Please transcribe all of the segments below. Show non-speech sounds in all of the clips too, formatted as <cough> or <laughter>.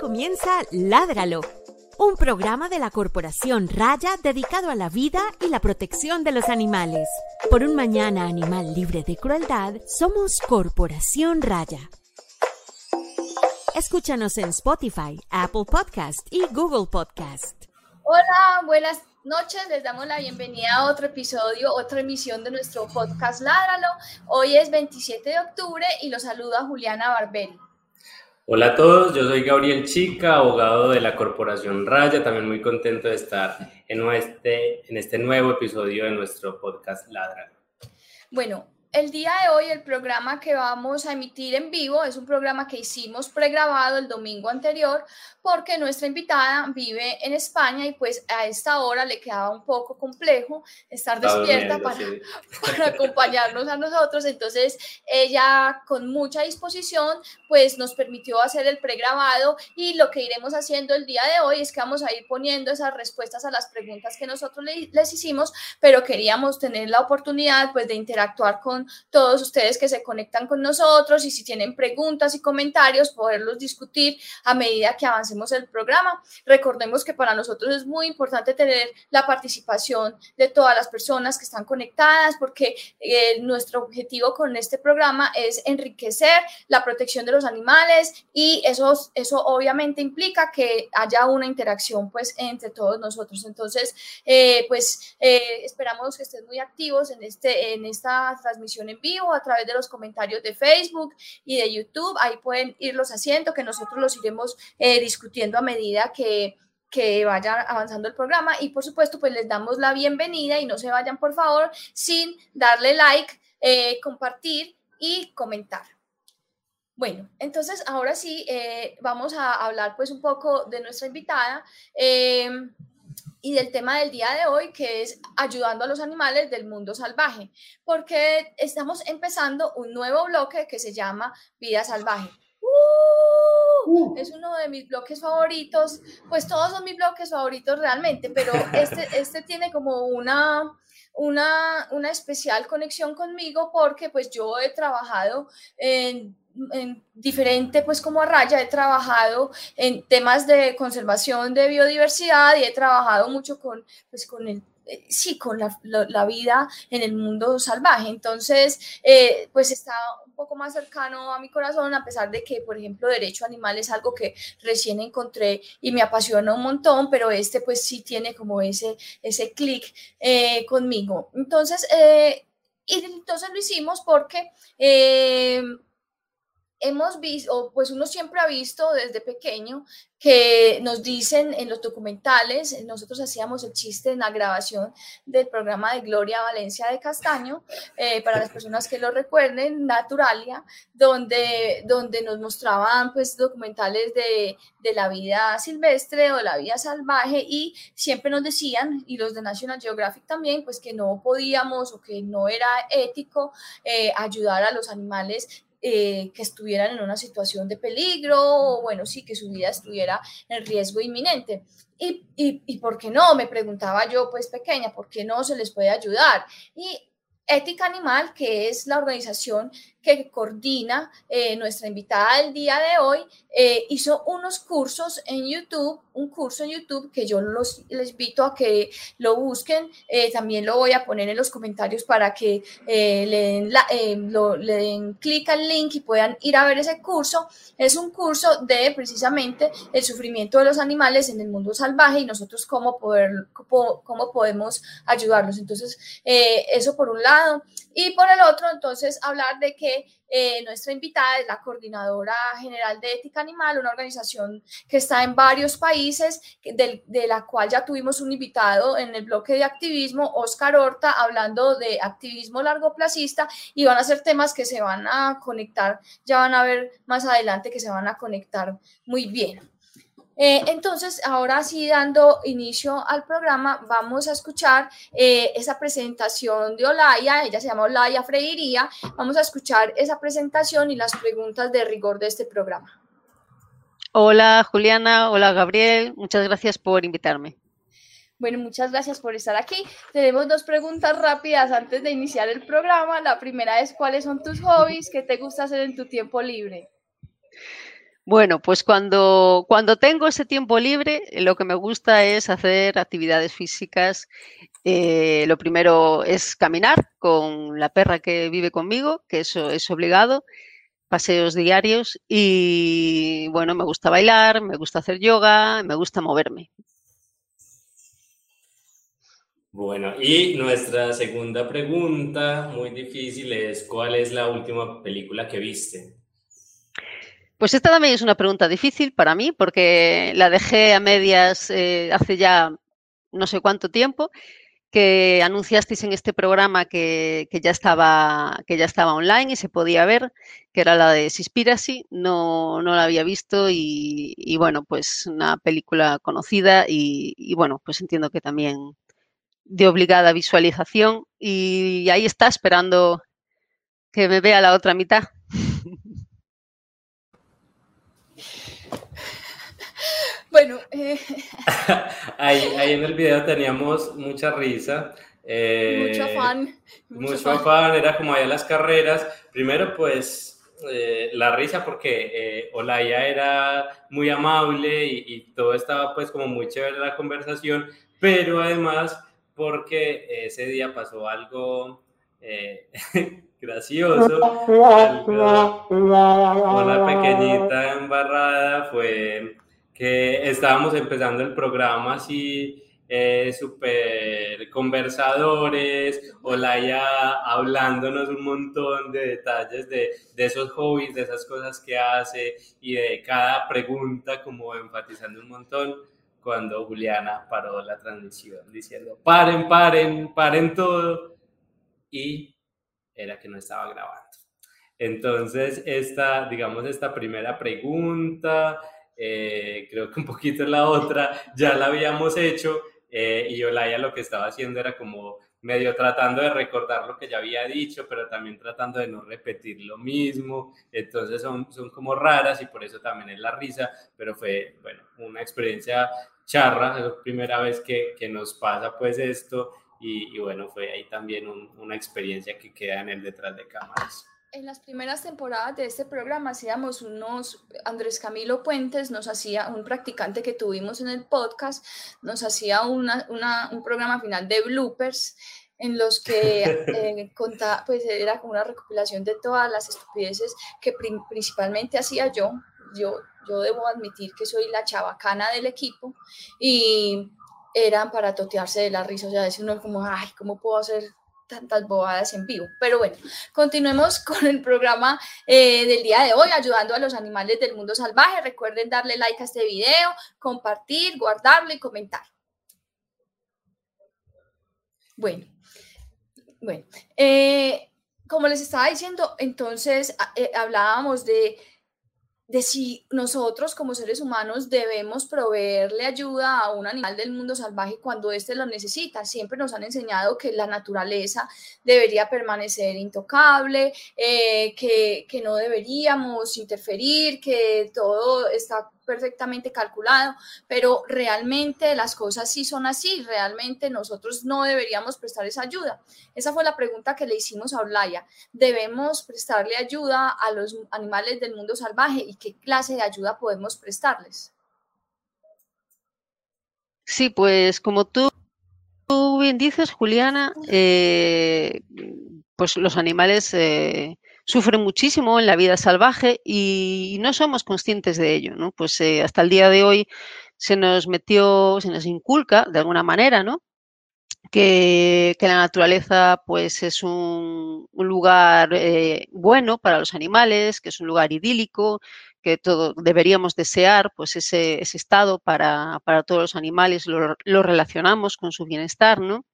Comienza Ládralo, un programa de la Corporación Raya dedicado a la vida y la protección de los animales. Por un mañana animal libre de crueldad, somos Corporación Raya. Escúchanos en Spotify, Apple Podcast y Google Podcast. Hola, buenas noches. Les damos la bienvenida a otro episodio, otra emisión de nuestro podcast Ládralo. Hoy es 27 de octubre y los saluda Juliana Barberi. Hola a todos, yo soy Gabriel Chica, abogado de la Corporación Raya, también muy contento de estar en este, en este nuevo episodio de nuestro podcast Ladra. Bueno, el día de hoy el programa que vamos a emitir en vivo es un programa que hicimos pregrabado el domingo anterior porque nuestra invitada vive en España y pues a esta hora le quedaba un poco complejo estar despierta para, <laughs> para acompañarnos a nosotros. Entonces ella con mucha disposición pues nos permitió hacer el pregrabado y lo que iremos haciendo el día de hoy es que vamos a ir poniendo esas respuestas a las preguntas que nosotros les hicimos, pero queríamos tener la oportunidad pues de interactuar con todos ustedes que se conectan con nosotros y si tienen preguntas y comentarios, poderlos discutir a medida que avancemos el programa. Recordemos que para nosotros es muy importante tener la participación de todas las personas que están conectadas porque eh, nuestro objetivo con este programa es enriquecer la protección de los animales y eso, eso obviamente implica que haya una interacción pues entre todos nosotros. Entonces, eh, pues eh, esperamos que estén muy activos en, este, en esta transmisión en vivo a través de los comentarios de Facebook y de YouTube. Ahí pueden irlos haciendo, que nosotros los iremos eh, discutiendo a medida que, que vaya avanzando el programa. Y por supuesto, pues les damos la bienvenida y no se vayan, por favor, sin darle like, eh, compartir y comentar. Bueno, entonces ahora sí eh, vamos a hablar pues un poco de nuestra invitada y del tema del día de hoy, que es ayudando a los animales del mundo salvaje, porque estamos empezando un nuevo bloque que se llama Vida Salvaje. ¡Uh! es uno de mis bloques favoritos, pues todos son mis bloques favoritos realmente, pero este, <laughs> este tiene como una, una, una especial conexión conmigo porque pues yo he trabajado en en diferente, pues como a raya, he trabajado en temas de conservación de biodiversidad y he trabajado mucho con, pues con el, eh, sí, con la, la, vida en el mundo salvaje. Entonces, eh, pues está un poco más cercano a mi corazón, a pesar de que, por ejemplo, derecho animal es algo que recién encontré y me apasiona un montón, pero este pues sí tiene como ese, ese clic eh, conmigo. Entonces, y entonces lo hicimos porque hemos visto, pues uno siempre ha visto desde pequeño que nos dicen en los documentales, nosotros hacíamos el chiste en la grabación del programa de Gloria Valencia de Castaño, eh, para las personas que lo recuerden, Naturalia, donde, donde nos mostraban pues documentales de, de la vida silvestre o la vida salvaje y siempre nos decían, y los de National Geographic también, pues que no podíamos o que no era ético eh, ayudar a los animales eh, que estuvieran en una situación de peligro o bueno, sí, que su vida estuviera en riesgo inminente. Y, y, y, por qué no? Me preguntaba yo, pues pequeña, ¿por qué no se les puede ayudar? Y Ética Animal, que es la organización que coordina eh, nuestra invitada del día de hoy, eh, hizo unos cursos en YouTube, un curso en YouTube que yo los, les invito a que lo busquen. Eh, también lo voy a poner en los comentarios para que le den, le den clic al link y puedan ir a ver ese curso. Es un curso de precisamente el sufrimiento de los animales en el mundo salvaje y nosotros cómo, poder, cómo, cómo podemos ayudarlos. Entonces, eso por un lado. Y por el otro, entonces, hablar de que eh, nuestra invitada es la coordinadora general de ética animal, una organización que está en varios países, de, la cual ya tuvimos un invitado en el bloque de activismo, Oscar Horta, hablando de activismo largoplacista y van a ser temas que se van a conectar, ya van a ver más adelante que se van a conectar muy bien. Eh, entonces, ahora sí, dando inicio al programa, vamos a escuchar eh, esa presentación de Olaya, ella se llama Olaya Freiría, vamos a escuchar esa presentación y las preguntas de rigor de este programa. Hola Juliana, hola Gabriel, muchas gracias por invitarme. Bueno, muchas gracias por estar aquí. Tenemos dos preguntas rápidas antes de iniciar el programa. La primera es, ¿cuáles son tus hobbies? ¿Qué te gusta hacer en tu tiempo libre? Bueno, pues cuando, cuando tengo ese tiempo libre, lo que me gusta es hacer actividades físicas. Eh, lo primero es caminar con la perra que vive conmigo, que eso es obligado, paseos diarios y bueno, me gusta bailar, me gusta hacer yoga, me gusta moverme. Bueno, y nuestra segunda pregunta, muy difícil, es ¿cuál es la última película que viste? Pues esta también es una pregunta difícil para mí porque la dejé a medias eh, hace ya no sé cuánto tiempo que anunciasteis en este programa que, ya estaba, que ya estaba online y se podía ver, que era la de Sispiracy, no, no la había visto y, bueno, pues una película conocida y, bueno, pues entiendo que también de obligada visualización y ahí está esperando que me vea la otra mitad. Bueno, eh, <laughs> ahí, en el video teníamos mucha risa. Eh, mucho afán. Mucho, afán. era como allá las carreras. Primero, pues, eh, la risa porque Olaya era muy amable y, y, todo estaba pues como muy chévere la conversación, pero además porque ese día pasó algo <laughs> gracioso, <laughs> una pequeñita embarrada fue que estábamos empezando el programa así, eh, súper conversadores, Olaya hablándonos un montón de detalles de, de, esos hobbies, de esas cosas que hace y de cada pregunta como enfatizando un montón cuando Juliana paró la transmisión diciendo, paren, paren, paren todo y era que no estaba grabando. Entonces, esta, digamos, esta primera pregunta eh, creo que un poquito la otra ya la habíamos hecho eh, y Olaya lo que estaba haciendo era como medio tratando de recordar lo que ya había dicho, pero también tratando de no repetir lo mismo. Entonces son, son como raras y por eso también es la risa, pero fue, bueno, una experiencia charra, es la primera vez que, que nos pasa pues esto y, y bueno, fue ahí también una experiencia que queda en el detrás de cámaras. En las primeras temporadas de este programa hacíamos unos, Andrés Camilo Puentes nos hacía, un practicante que tuvimos en el podcast, nos hacía una, una, un programa final de bloopers en los que <laughs> eh, contaba, pues era como una recopilación de todas las estupideces que principalmente hacía yo. Yo, yo debo admitir que soy la chabacana del equipo y eran para totearse de la risa, o sea, decir uno como, ay, ¿cómo puedo hacer tantas bobadas en vivo. Pero bueno, continuemos <laughs> con el programa eh, del día de hoy, ayudando a los animales del mundo salvaje. Recuerden darle like a este video, compartir, guardarlo y comentar. Bueno, bueno, eh, como les estaba diciendo, entonces eh, hablábamos de de si nosotros como seres humanos debemos proveerle ayuda a un animal del mundo salvaje cuando éste lo necesita. Siempre nos han enseñado que la naturaleza debería permanecer intocable, eh, que, que no deberíamos interferir, que todo está perfectamente calculado, pero realmente las cosas sí son así, realmente nosotros no deberíamos prestar esa ayuda. Esa fue la pregunta que le hicimos a Olaya. ¿Debemos prestarle ayuda a los animales del mundo salvaje y qué clase de ayuda podemos prestarles? Sí, pues como tú, bien dices, Juliana, eh, pues los animales eh, sufren muchísimo en la vida salvaje y no somos conscientes de ello, ¿no? Pues eh, hasta el día de hoy se nos metió, se nos inculca de alguna manera, ¿no? Que, la naturaleza pues es un, lugar eh, bueno para los animales, que es un lugar idílico, que todo deberíamos desear pues ese, estado para, todos los animales, lo, lo relacionamos con su bienestar, ¿no?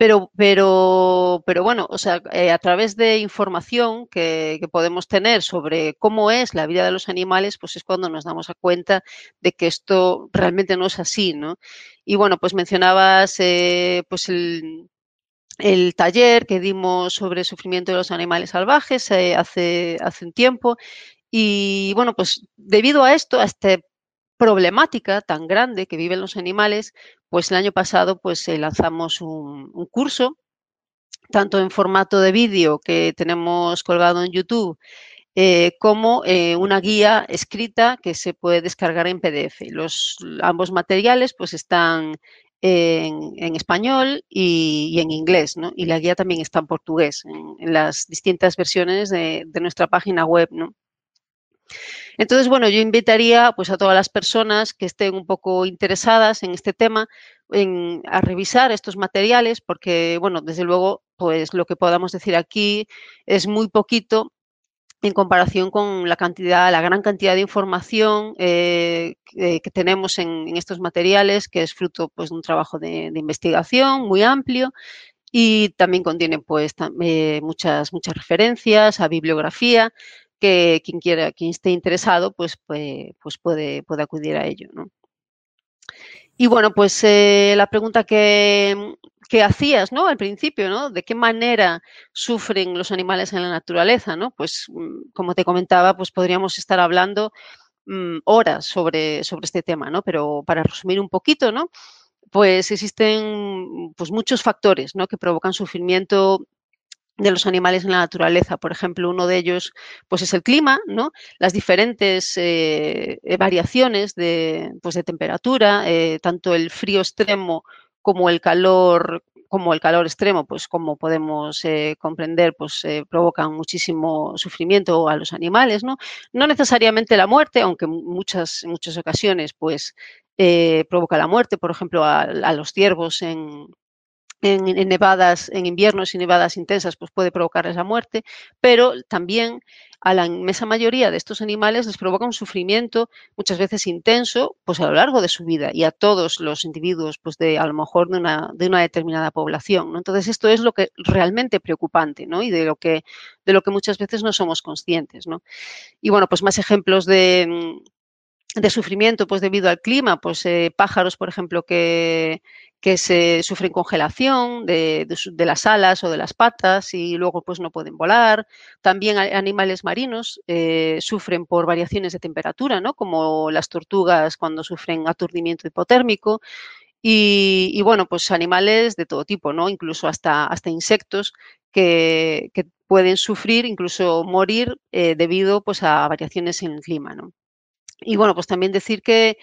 Pero, pero, pero bueno, o sea, eh, a través de información que, podemos tener sobre cómo es la vida de los animales, pues es cuando nos damos cuenta de que esto realmente no es así, ¿no? Y bueno, pues mencionabas eh, pues el, taller que dimos sobre el sufrimiento de los animales salvajes eh, hace, hace un tiempo. Y bueno, pues debido a esto, a este problemática tan grande que viven los animales, pues el año pasado pues eh, lanzamos un, curso, tanto en formato de vídeo que tenemos colgado en YouTube, eh, como eh, una guía escrita que se puede descargar en PDF. Los, ambos materiales pues están en, español y, en inglés, ¿no? Y la guía también está en portugués, en, las distintas versiones de, nuestra página web, ¿no? Entonces, bueno, yo invitaría pues, a todas las personas que estén un poco interesadas en este tema a revisar estos materiales porque, bueno, desde luego, pues lo que podamos decir aquí es muy poquito en comparación con la cantidad, la gran cantidad de información eh, que, tenemos en, estos materiales, que es fruto pues, de un trabajo de, investigación muy amplio y también contiene pues, eh, muchas, muchas referencias a bibliografía que quien quiera, quien esté interesado, pues, pues, puede, puede acudir a ello. Y bueno, pues eh, la pregunta que, que hacías, ¿no? Al principio, ¿no? De qué manera sufren los animales en la naturaleza, ¿no? Pues, mm, como te comentaba, pues podríamos estar hablando mm, horas sobre, sobre este tema, ¿no? Pero para resumir un poquito, ¿no? Pues existen pues, muchos factores, ¿no? Que provocan sufrimiento de los animales en la naturaleza. Por ejemplo, uno de ellos pues, es el clima, ¿no? las diferentes eh, variaciones de, pues, de temperatura, eh, tanto el frío extremo como el calor como el calor extremo, pues como podemos eh, comprender, pues eh, provocan muchísimo sufrimiento a los animales, ¿no? No necesariamente la muerte, aunque muchas, muchas ocasiones, pues eh, provoca la muerte, por ejemplo, a los ciervos en, en, nevadas, en inviernos y nevadas intensas, pues puede provocar esa muerte, pero también a la inmensa mayoría de estos animales les provoca un sufrimiento muchas veces intenso, pues a lo largo de su vida y a todos los individuos, pues de a lo mejor de una, de una determinada población. Entonces esto es lo que realmente preocupante, ¿no? Y de lo que, de lo que muchas veces no somos conscientes, ¿no? Y bueno, pues más ejemplos de de sufrimiento pues debido al clima, pues eh, pájaros, por ejemplo, que, que se sufren congelación de, las alas o de las patas y luego pues no pueden volar. También animales marinos eh, sufren por variaciones de temperatura, ¿no? como las tortugas cuando sufren aturdimiento hipotérmico. Y, bueno, pues animales de todo tipo, ¿no? Incluso hasta, hasta insectos que, pueden sufrir, incluso morir eh, debido pues, a variaciones en el clima, ¿no? Y bueno, pues también decir que,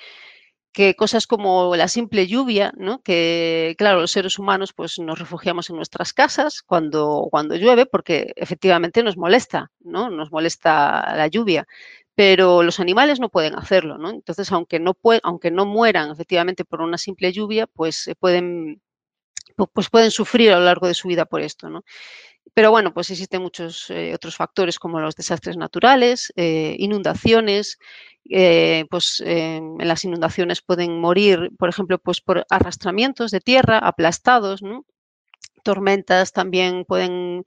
que cosas como la simple lluvia, ¿no? que claro, los seres humanos pues nos refugiamos en nuestras casas cuando, cuando llueve porque efectivamente nos molesta, ¿no? nos molesta la lluvia, pero los animales no pueden hacerlo, ¿no? entonces aunque no, aunque no mueran efectivamente por una simple lluvia, pues pueden, pues pueden sufrir a lo largo de su vida por esto. ¿no? Pero bueno, pues existen muchos eh, otros factores como los desastres naturales, eh, inundaciones, eh, pues en las inundaciones pueden morir, por ejemplo, pues por arrastramientos de tierra, aplastados, tormentas también pueden,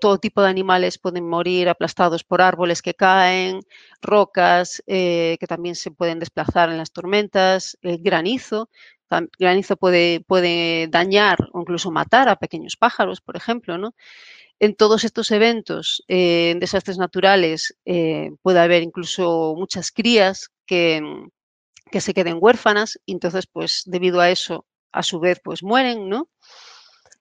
todo tipo de animales pueden morir aplastados por árboles que caen, rocas que también se pueden desplazar en las tormentas, granizo, granizo puede, puede dañar o incluso matar a pequeños pájaros, por ejemplo, ¿no? En todos estos eventos, en desastres naturales, eh, puede haber incluso muchas crías que, que, se queden huérfanas y entonces, pues, debido a eso, a su vez, pues mueren, ¿no?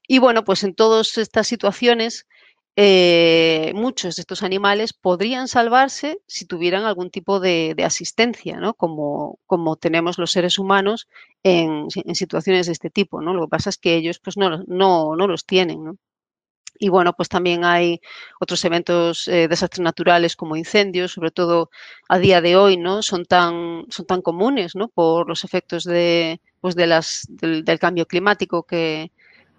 Y bueno, pues en todas estas situaciones, eh, muchos de estos animales podrían salvarse si tuvieran algún tipo de, asistencia, ¿no? Como, como, tenemos los seres humanos en, situaciones de este tipo, ¿no? Lo que pasa es que ellos pues no, no, no los tienen, Y bueno, pues también hay otros eventos, eh, desastres naturales como incendios, sobre todo a día de hoy, ¿no? Son tan, son tan comunes, ¿no? Por los efectos de, pues de las, del cambio climático que,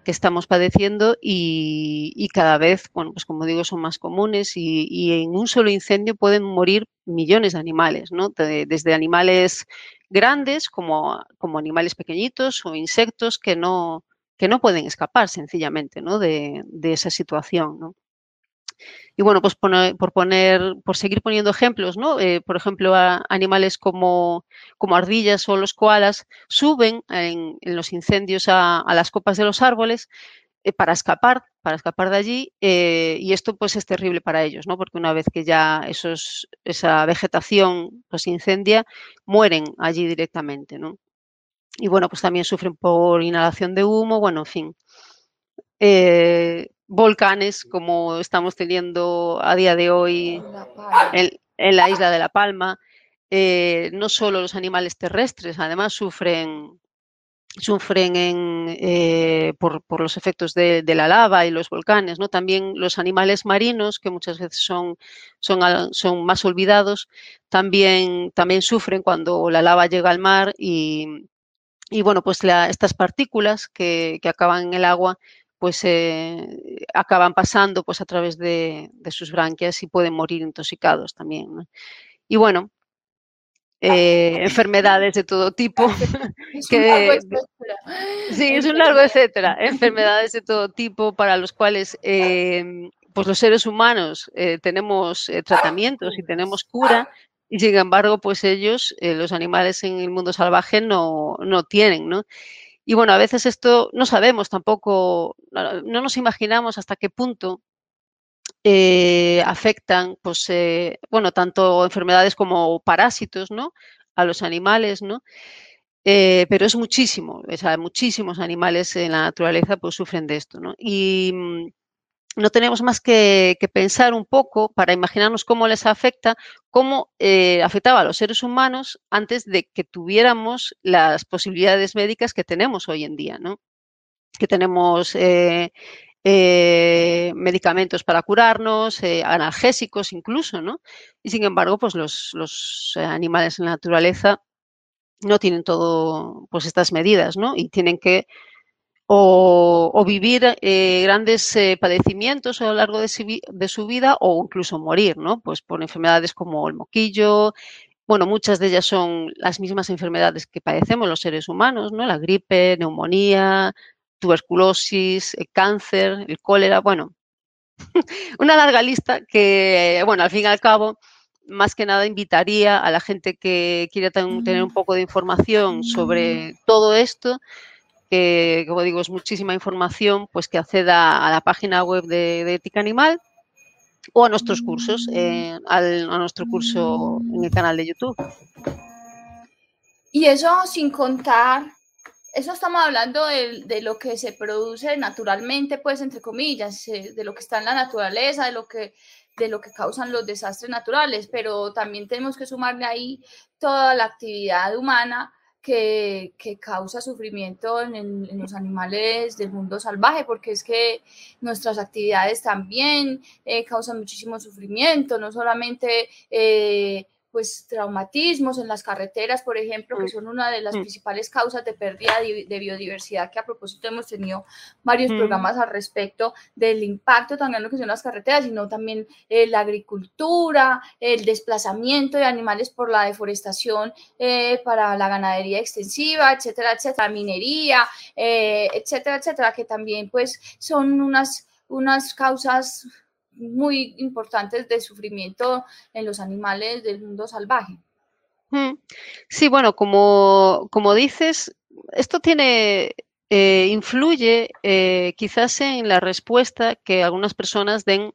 que estamos padeciendo y, cada vez, bueno, pues como digo, son más comunes y, en un solo incendio pueden morir millones de animales, ¿no? desde animales grandes como, como animales pequeñitos o insectos que no, que no pueden escapar sencillamente ¿no? de, esa situación. Y bueno, pues por poner, por seguir poniendo ejemplos, ¿no? Eh, por ejemplo, animales como, como, ardillas o los koalas suben en, los incendios a, las copas de los árboles eh, para escapar, para escapar de allí, eh, y esto pues es terrible para ellos, ¿no? Porque una vez que ya esos, esa vegetación pues incendia, mueren allí directamente, ¿no? Y bueno, pues también sufren por inhalación de humo, bueno, en fin volcanes como estamos teniendo a día de hoy en, la isla de La Palma. Eh, no solo los animales terrestres, además sufren, sufren eh, por, los efectos de, la lava y los volcanes, ¿no? También los animales marinos, que muchas veces son, son, son más olvidados, también, también sufren cuando la lava llega al mar y, y bueno, pues estas partículas que, acaban en el agua pues eh, acaban pasando pues a través de, sus branquias y pueden morir intoxicados también. Y bueno, eh, enfermedades de todo tipo. Es un largo sí, es un largo etcétera. Enfermedades de todo tipo para los cuales em, pues los seres humanos eh, tenemos tratamientos y tenemos cura, y sin embargo, pues ellos, los animales en el mundo salvaje, no, no tienen, ¿no? Y bueno, a veces esto no sabemos tampoco, no nos imaginamos hasta qué punto eh, afectan, pues, eh, bueno, tanto enfermedades como parásitos, ¿no? A los animales, ¿no? Eh, pero es muchísimo, o sea, muchísimos animales en la naturaleza pues sufren de esto, ¿no? Y mm, no tenemos más que, pensar un poco para imaginarnos cómo les afecta, cómo eh, afectaba a los seres humanos antes de que tuviéramos las posibilidades médicas que tenemos hoy en día, ¿no? Que tenemos eh, eh, medicamentos para curarnos, analgésicos incluso, ¿no? Y sin embargo, pues los, los animales en la naturaleza no tienen todo, pues estas medidas, ¿no? Y tienen que o, vivir eh, grandes eh, padecimientos a lo largo de su, vida o incluso morir, ¿no? Pues por enfermedades como el moquillo. Bueno, muchas de ellas son las mismas enfermedades que padecemos los seres humanos, ¿no? La gripe, neumonía, tuberculosis, el cáncer, el cólera, bueno, <laughs> una larga lista que, bueno, al fin y al cabo, más que nada invitaría a la gente que quiera tener un poco de información sobre todo esto, que, como digo, es muchísima información, pues que acceda a la página web de, Ética Animal o a nuestros cursos, eh, a nuestro curso en el canal de YouTube. Y eso sin contar, eso estamos hablando de, de, lo que se produce naturalmente, pues entre comillas, eh, de lo que está en la naturaleza, de lo que de lo que causan los desastres naturales, pero también tenemos que sumarle ahí toda la actividad humana que, causa sufrimiento en, los animales del mundo salvaje, porque es que nuestras actividades también eh, causan muchísimo sufrimiento, no solamente eh, pues traumatismos en las carreteras, por ejemplo, que mm. son una de las mm. principales causas de pérdida de biodiversidad, que a propósito hemos tenido varios mm. programas al respecto del impacto también lo que son las carreteras, sino también eh, la agricultura, el desplazamiento de animales por la deforestación eh, para la ganadería extensiva, etcétera, etcétera, minería, eh, etcétera, etcétera, que también pues son unas, unas causas muy importantes de sufrimiento en los animales del mundo salvaje. Mm. Sí, bueno, como, como dices, esto tiene, eh, influye eh, quizás en la respuesta que algunas personas den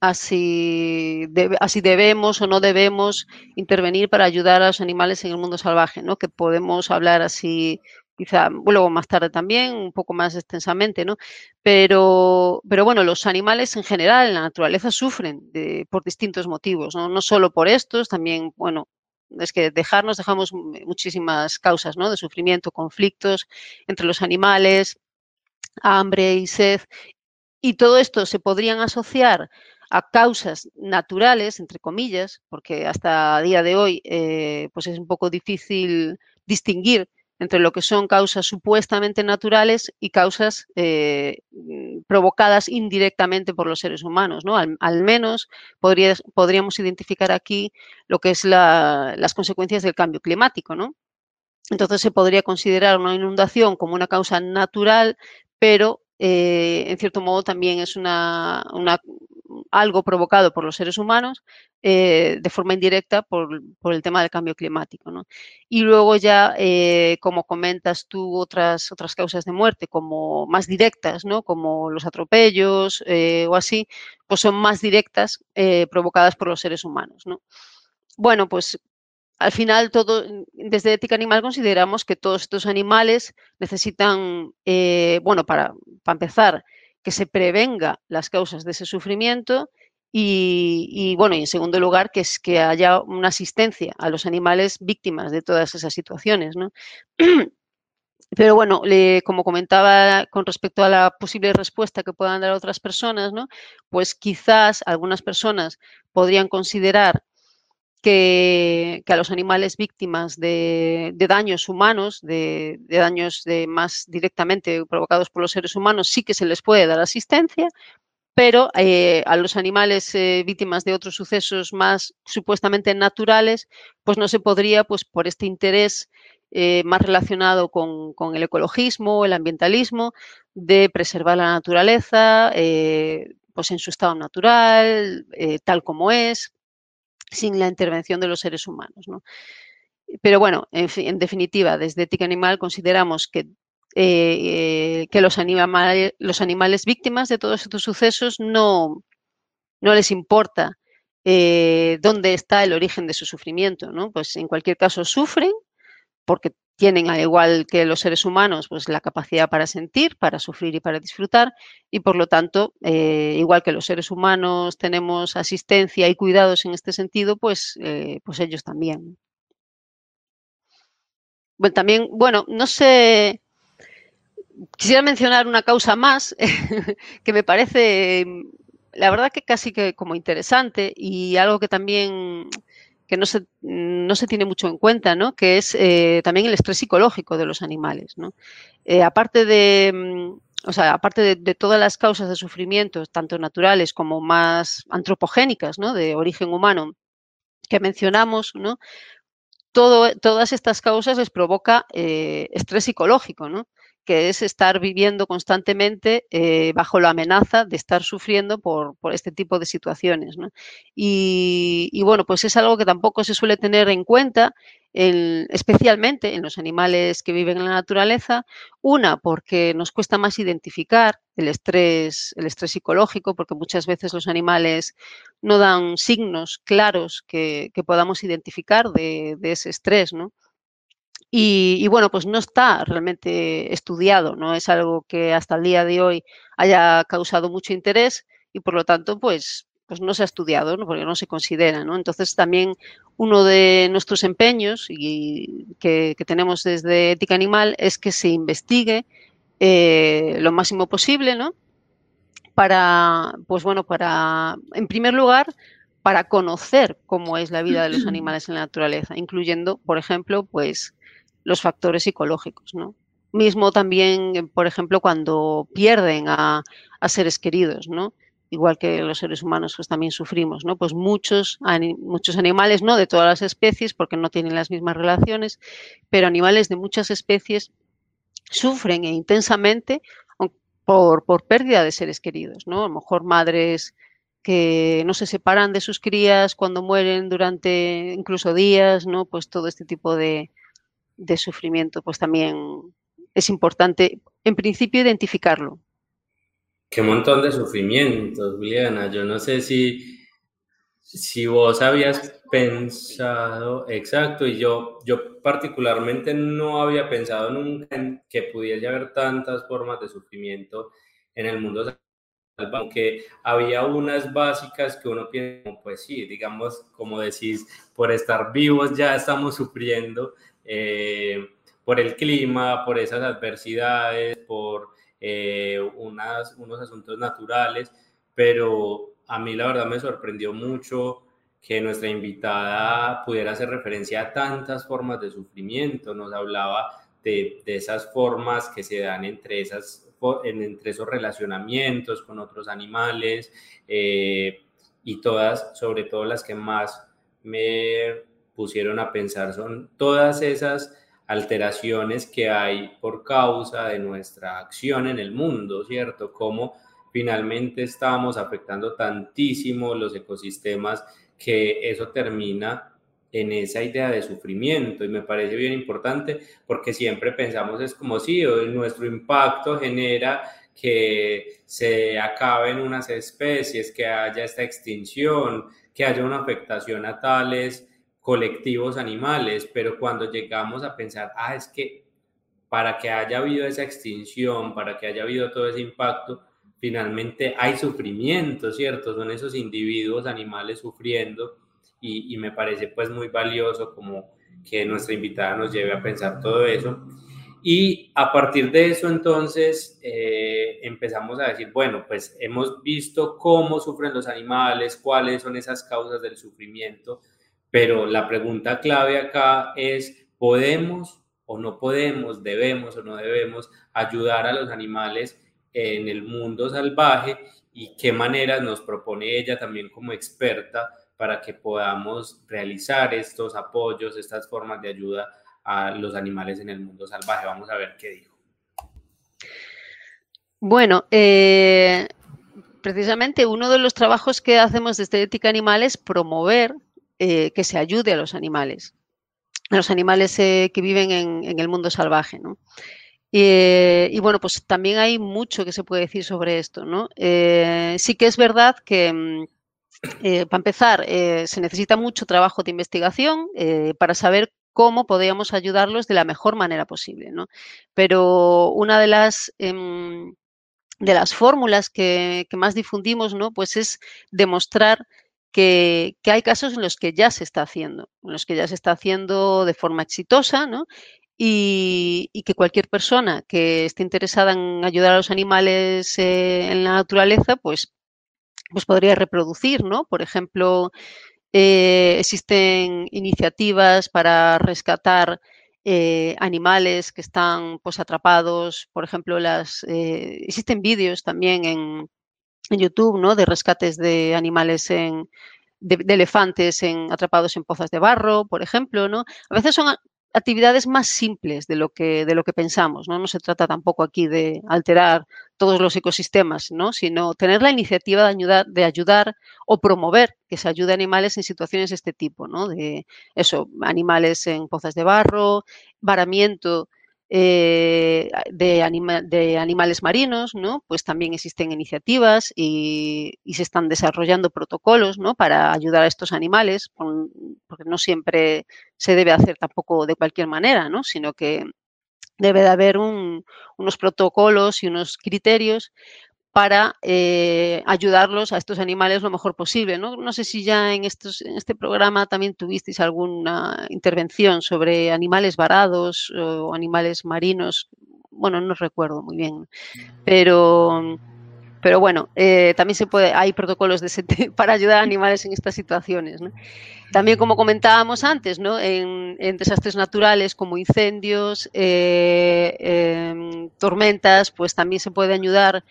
a si, así debemos o no debemos intervenir para ayudar a los animales en el mundo salvaje, ¿no? Que podemos hablar así quizá luego más tarde también, un poco más extensamente, ¿no? Pero, pero bueno, los animales en general en la naturaleza sufren por distintos motivos, ¿no? No solo por estos, también, bueno, es que dejarnos, dejamos muchísimas causas, ¿no? De sufrimiento, conflictos entre los animales, hambre y sed. Y todo esto se podrían asociar a causas naturales, entre comillas, porque hasta el día de hoy eh, pues es un poco difícil distinguir entre lo que son causas supuestamente naturales y causas eh, mm, provocadas indirectamente por los seres humanos. ¿no? Al, menos podríamos identificar aquí lo que es las consecuencias del cambio climático. ¿no? Entonces se podría considerar una inundación como una causa natural, pero eh, en cierto modo también es algo provocado por los seres humanos eh, de forma indirecta por, el tema del cambio climático. Y luego ya, eh, como comentas tú, otras, otras causas de muerte, como más directas, ¿no? como los atropellos o así, pues son más directas provocadas por los seres humanos. Bueno, pues al final, todo, desde ética animal consideramos que todos estos animales necesitan, bueno, para, empezar, que se prevenga las causas de ese sufrimiento y, bueno, y en segundo lugar, que haya una asistencia a los animales víctimas de todas esas situaciones. <clears throat> Pero bueno, como comentaba con respecto a la posible respuesta que puedan dar otras personas, ¿no? Pues quizás algunas personas podrían considerar que, a los animales víctimas de, daños humanos, de, daños más directamente provocados por los seres humanos, sí que se les puede dar asistencia, pero eh, a los animales eh, víctimas de otros sucesos más supuestamente naturales, pues no se podría, pues por este interés eh, más relacionado con, el ecologismo, el ambientalismo, de preservar la naturaleza, pues en su estado natural, tal como es, sin la intervención de los seres humanos. Pero bueno, en, definitiva, desde Ética Animal consideramos que, eh, que los, animales, los animales víctimas de todos estos sucesos no, no les importa eh, dónde está el origen de su sufrimiento. ¿no? Pues en cualquier caso sufren porque tienen, al igual que los seres humanos, pues la capacidad para sentir, para sufrir y para disfrutar, y por lo tanto, eh, igual que los seres humanos tenemos asistencia y cuidados en este sentido, pues, eh, pues ellos también. Bueno, también, bueno, no sé, quisiera mencionar una causa más <laughs> que me parece, la verdad que casi que como interesante y algo que también que no se, no se tiene mucho en cuenta, ¿no? que es eh, también el estrés psicológico de los animales. ¿no? Eh, aparte de, mm, o sea, aparte de, todas las causas de sufrimiento, tanto naturales como más antropogénicas, ¿no? de origen humano, que mencionamos, ¿no? Todas estas causas les provoca eh, estrés psicológico, ¿no? Que es estar viviendo constantemente eh, bajo la amenaza de estar sufriendo por, este tipo de situaciones. Y, bueno, pues es algo que tampoco se suele tener en cuenta, especialmente en los animales que viven en la naturaleza. Una, porque nos cuesta más identificar el estrés, el estrés psicológico, porque muchas veces los animales no dan signos claros que, podamos identificar de, de ese estrés. ¿no? Y, bueno, pues no está realmente estudiado, no es algo que hasta el día de hoy haya causado mucho interés y por lo tanto, pues, pues no se ha estudiado, porque no se considera. ¿no? Entonces también uno de nuestros empeños y que, tenemos desde Ética Animal es que se investigue eh, lo máximo posible, ¿no? Para, pues bueno, para, en primer lugar, para conocer cómo es la vida de los <clears throat> animales en la naturaleza, incluyendo, por ejemplo, pues los factores psicológicos, ¿no? Mismo también, por ejemplo, cuando pierden a, seres queridos, ¿no? Igual que los seres humanos, pues también sufrimos, ¿no? Pues muchos, muchos animales, no de todas las especies, porque no tienen las mismas relaciones, pero animales de muchas especies sufren e intensamente por, por pérdida de seres queridos. A lo mejor madres que no se separan de sus crías cuando mueren durante incluso días, ¿no? Pues todo este tipo de, de sufrimiento, pues también es importante, en principio, identificarlo. Qué montón de sufrimientos, Juliana. Yo no sé si, si vos habías pensado, exacto, y yo, yo particularmente no había pensado nunca en que pudiese haber tantas formas de sufrimiento en el mundo aunque había unas básicas que uno piensa, pues sí, digamos, como decís, por estar vivos ya estamos sufriendo, eh, por el clima, por esas adversidades, por eh, unas, unos asuntos naturales, pero a mí la verdad me sorprendió mucho que nuestra invitada pudiera hacer referencia a tantas formas de sufrimiento, nos hablaba de, de esas formas que se dan entre, esas, entre esos relacionamientos con otros animales eh, y todas, sobre todo las que más me pusieron a pensar son todas esas alteraciones que hay por causa de nuestra acción en el mundo, ¿cierto? Cómo finalmente estamos afectando tantísimo los ecosistemas que eso termina en esa idea de sufrimiento y me parece bien importante porque siempre pensamos es como si nuestro impacto genera que se acaben unas especies, que haya esta extinción, que haya una afectación a tales colectivos animales, pero cuando llegamos a pensar, ah, es que para que haya habido esa extinción, para que haya habido todo ese impacto, finalmente hay sufrimiento, ¿cierto? Son esos individuos animales sufriendo y, y me parece pues muy valioso como que nuestra invitada nos lleve a pensar todo eso. Y a partir de eso, entonces, eh, empezamos a decir, bueno, pues hemos visto cómo sufren los animales, cuáles son esas causas del sufrimiento, pero la pregunta clave acá es, ¿podemos o no podemos, debemos o no debemos ayudar a los animales en el mundo salvaje y qué maneras nos propone ella también como experta para que podamos realizar estos apoyos, estas formas de ayuda a los animales en el mundo salvaje. Vamos a ver qué dijo. Bueno, eh, precisamente uno de los trabajos que hacemos desde Ética Animal es promover eh, que se ayude a los animales, a los animales eh, que viven en, el mundo salvaje. ¿no? y bueno, pues también hay mucho que se puede decir sobre esto. ¿no? sí que es verdad que... Mm, para empezar, se necesita mucho trabajo de investigación para saber cómo podríamos ayudarlos de la mejor manera posible. ¿no? Pero una de las, em, de las fórmulas que, más difundimos ¿no? pues es demostrar que, hay casos en los que ya se está haciendo, en los que ya se está haciendo de forma exitosa ¿no? y, que cualquier persona que esté interesada en ayudar a los animales eh, en la naturaleza, pues, pues podría reproducir, ¿no? Por ejemplo, eh, existen iniciativas para rescatar eh, animales que están pues, atrapados, por ejemplo, las, existen vídeos también en, YouTube ¿no? de rescates de animales en, de, elefantes en, atrapados en pozas de barro, por ejemplo, ¿no? A veces son actividades más simples de lo que, de lo que pensamos. ¿no? no se trata tampoco aquí de alterar todos los ecosistemas, ¿no? sino tener la iniciativa de ayudar, de ayudar o promover que se ayude a animales en situaciones de este tipo, ¿no? de eso, animales en pozas de barro, varamiento eh, de, de, animales marinos, ¿no? Pues también existen iniciativas y, se están desarrollando protocolos, ¿no? Para ayudar a estos animales, porque no siempre se debe hacer tampoco de cualquier manera, ¿no? Sino que debe de haber unos protocolos y unos criterios para eh, ayudarlos a estos animales lo mejor posible. ¿no? sé si ya en, este programa también tuvisteis alguna intervención sobre animales varados o animales marinos. Bueno, no recuerdo muy bien, pero, pero bueno, eh, también se puede, hay protocolos de <laughs> para ayudar a animales en estas situaciones. También, como comentábamos antes, en, desastres naturales como incendios, eh, em, tormentas, pues también se puede ayudar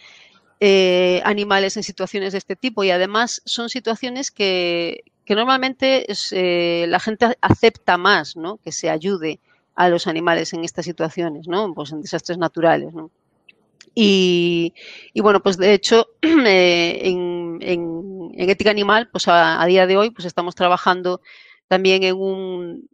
eh, animales en situaciones de este tipo y además son situaciones que, normalmente eh, la gente acepta más, ¿no? Que se ayude a los animales en estas situaciones, ¿no? Pues en desastres naturales. Y, bueno, pues de hecho, <clears throat> eh, en, ética animal, pues a, a, día de hoy, pues estamos trabajando también en un,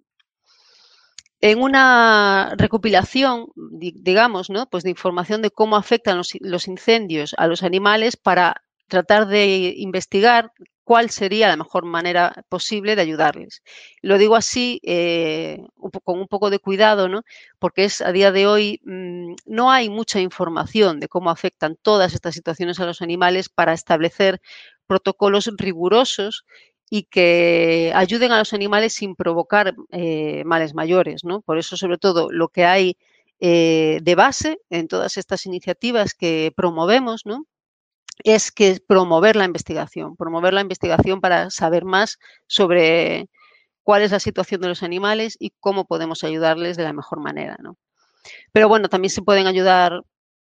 en una recopilación, digamos, ¿no? pues de información de cómo afectan los, incendios a los animales para tratar de investigar cuál sería la mejor manera posible de ayudarles. Lo digo así eh, con un poco de cuidado, ¿no? porque es a día de hoy mm, no hay mucha información de cómo afectan todas estas situaciones a los animales para establecer protocolos rigurosos y que ayuden a los animales sin provocar eh, males mayores. ¿no? Por eso, sobre todo, lo que hay eh, de base en todas estas iniciativas que promovemos ¿no? es que promover la investigación, promover la investigación para saber más sobre cuál es la situación de los animales y cómo podemos ayudarles de la mejor manera. ¿no? Pero bueno, también se pueden ayudar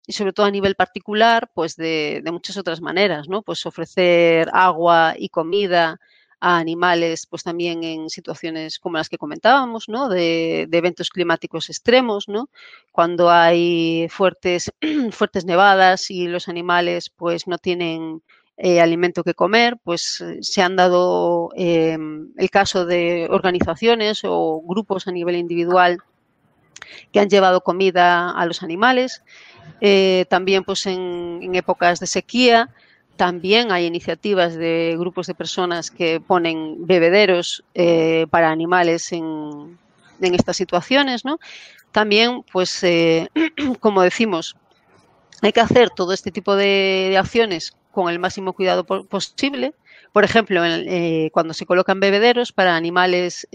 y sobre todo a nivel particular, pues de, de, muchas otras maneras, ¿no? Pues ofrecer agua y comida a animales, pues también en situaciones como las que comentábamos, ¿no? De, eventos climáticos extremos, ¿no? Cuando hay fuertes, <clears throat> fuertes nevadas y los animales pues no tienen eh, alimento que comer, pues eh, se han dado em, el caso de organizaciones o grupos a nivel individual que han llevado comida a los animales. Eh, también pues en, en épocas de sequía también hay iniciativas de grupos de personas que ponen bebederos eh, para animales en, estas situaciones, ¿no? También, pues, eh, <clears throat> como decimos, hay que hacer todo este tipo de, acciones con el máximo cuidado posible. Por ejemplo, eh, cuando se colocan bebederos para animales,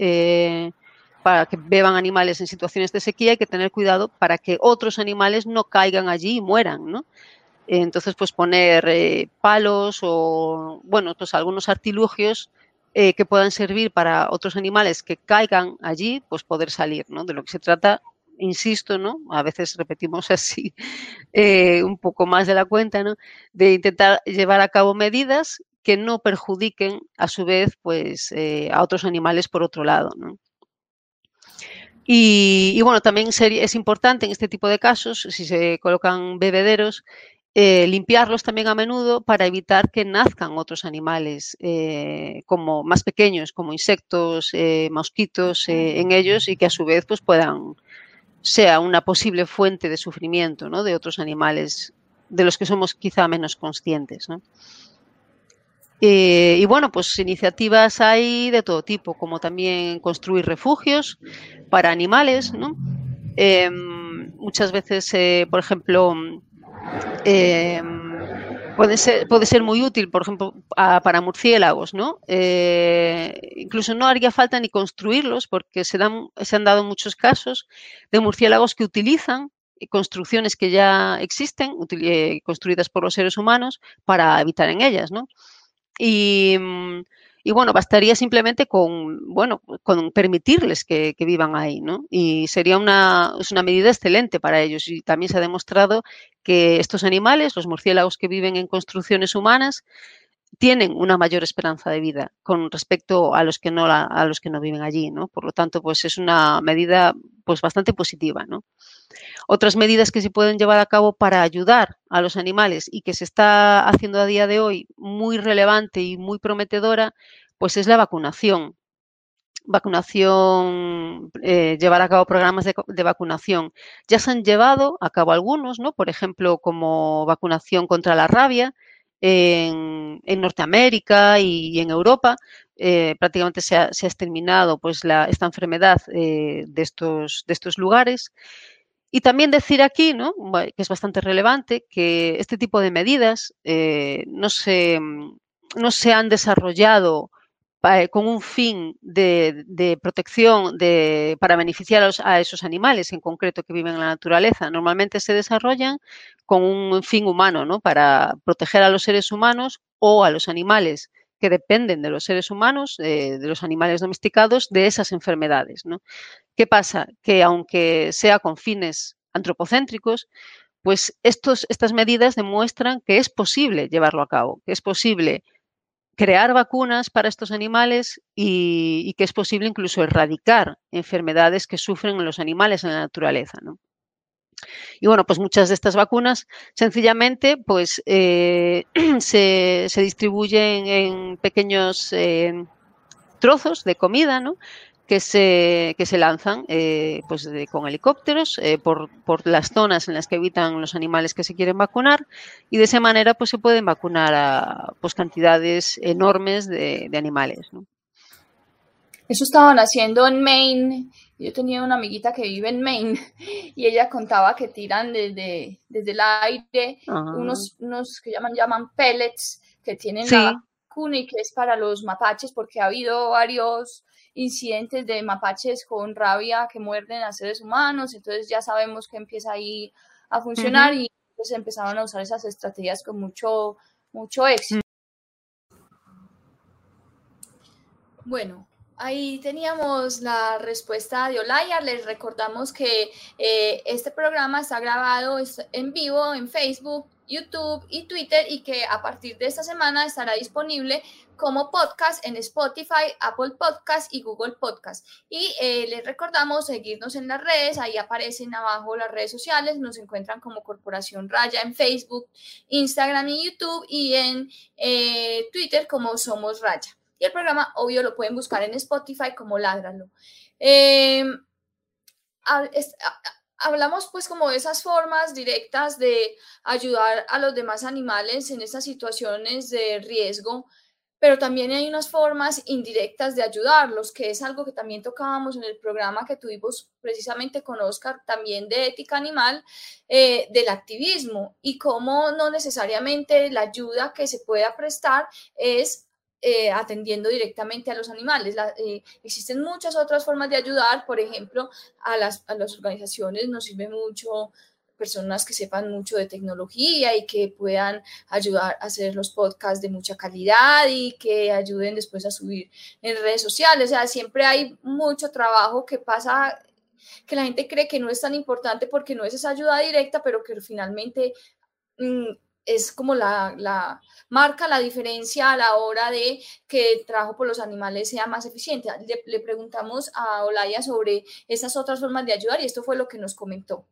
para que beban animales en situaciones de sequía, hay que tener cuidado para que otros animales no caigan allí y mueran, ¿no? Entonces, pues poner eh, palos o, bueno, pues algunos artilugios que puedan servir para otros animales que caigan allí, pues poder salir, ¿no? De lo que se trata insisto, ¿no? A veces repetimos <laughs> así eh, un poco más de la cuenta, ¿no? De intentar llevar a cabo medidas que no perjudiquen a su vez pues eh, a otros animales por otro lado, ¿no? Y, bueno, también es importante en este tipo de casos, si se colocan bebederos, eh, limpiarlos también a menudo para evitar que nazcan otros animales como más pequeños, como insectos, mosquitos en ellos y que a su vez pues puedan sea una posible fuente de sufrimiento ¿no? de otros animales de los que somos quizá menos conscientes. Eh, y bueno, pues iniciativas hay de todo tipo, como también construir refugios para animales. Em, muchas veces, eh, por ejemplo, em, puede ser, puede ser muy útil, por ejemplo, para murciélagos, ¿no? Eh, incluso no haría falta ni construirlos porque se, dan, se han dado muchos casos de murciélagos que utilizan construcciones que ya existen, eh, construidas por los seres humanos, para habitar en ellas, ¿no? Y, mm, y bueno, bastaría simplemente con, bueno, con permitirles que, vivan ahí, ¿no? Y sería una, es una medida excelente para ellos. Y también se ha demostrado que estos animales, los murciélagos que viven en construcciones humanas, tienen una mayor esperanza de vida con respecto a los que no a los que no viven allí, ¿no? Por lo tanto, pues es una medida pues bastante positiva, ¿no? Otras medidas que se pueden llevar a cabo para ayudar a los animales y que se está haciendo a día de hoy muy relevante y muy prometedora, pues es la vacunación. Vacunación, eh, llevar a cabo programas de, vacunación. Ya se han llevado a cabo algunos, ¿no? Por ejemplo, como vacunación contra la rabia en, Norteamérica y, en Europa. Eh, prácticamente se ha, exterminado pues, esta enfermedad eh, de, estos, de estos lugares. Y también decir aquí, ¿no? que es bastante relevante, que este tipo de medidas eh, no, se, no se han desarrollado con un fin de, protección de, para beneficiar a, esos animales en concreto que viven en la naturaleza. Normalmente se desarrollan con un fin humano, ¿no? para proteger a los seres humanos o a los animales que dependen de los seres humanos, de los animales domesticados, de esas enfermedades. ¿no? ¿Qué pasa? Que aunque sea con fines antropocéntricos, pues estos, estas medidas demuestran que es posible llevarlo a cabo, que es posible crear vacunas para estos animales y, que es posible incluso erradicar enfermedades que sufren los animales en la naturaleza. Y bueno, pues muchas de estas vacunas sencillamente pues, eh, <clears throat> se, distribuyen en pequeños eh, trozos de comida, ¿no? Que se, que se lanzan eh, pues con helicópteros eh, por, por, las zonas en las que habitan los animales que se quieren vacunar y de esa manera pues se pueden vacunar a pues, cantidades enormes de, animales. Eso estaban haciendo en Maine. Yo tenía una amiguita que vive en Maine <laughs> y ella contaba que tiran desde, desde el aire unos, unos que llaman, llaman pellets que tienen la vacuna y que es para los mapaches porque ha habido varios incidentes de mapaches con rabia que muerden a seres humanos, entonces ya sabemos que empieza ahí a funcionar y pues empezaron a usar esas estrategias con mucho, mucho éxito. Bueno, Ahí teníamos la respuesta de Olaya. Les recordamos que eh, este programa está grabado en vivo en Facebook, YouTube y Twitter y que a partir de esta semana estará disponible como podcast en Spotify, Apple Podcast y Google Podcast. Y eh, les recordamos seguirnos en las redes, ahí aparecen abajo las redes sociales, nos encuentran como Corporación Raya en Facebook, Instagram y YouTube y en eh, Twitter como Somos Raya. Y el programa, obvio, lo pueden buscar en Spotify como Ládralo. Em, hablamos pues como de esas formas directas de ayudar a los demás animales en estas situaciones de riesgo. pero también hay unas formas indirectas de ayudarlos, que es algo que también tocábamos en el programa que tuvimos precisamente con Oscar, también de ética animal, eh, del activismo y cómo no necesariamente la ayuda que se pueda prestar es eh, atendiendo directamente a los animales. Eh, existen muchas otras formas de ayudar, por ejemplo, a las, a las organizaciones nos sirve mucho personas que sepan mucho de tecnología y que puedan ayudar a hacer los podcasts de mucha calidad y que ayuden después a subir en redes sociales. O sea, siempre hay mucho trabajo que pasa que la gente cree que no es tan importante porque no es esa ayuda directa, pero que finalmente mm, es como la, la, marca la diferencia a la hora de que el trabajo por los animales sea más eficiente. Le, preguntamos a Olaya sobre esas otras formas de ayudar y esto fue lo que nos comentó.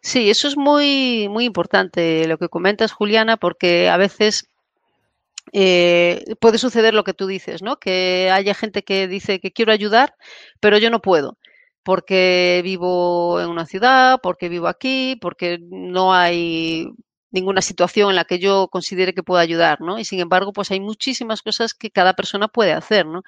Sí, eso es muy, muy importante lo que comentas, Juliana, porque a veces eh, puede suceder lo que tú dices, ¿no? Que haya gente que dice que quiero ayudar, pero yo no puedo, porque vivo en una ciudad, porque vivo aquí, porque no hay ninguna situación en la que yo considere que pueda ayudar, ¿no? Y sin embargo, pues hay muchísimas cosas que cada persona puede hacer, ¿no?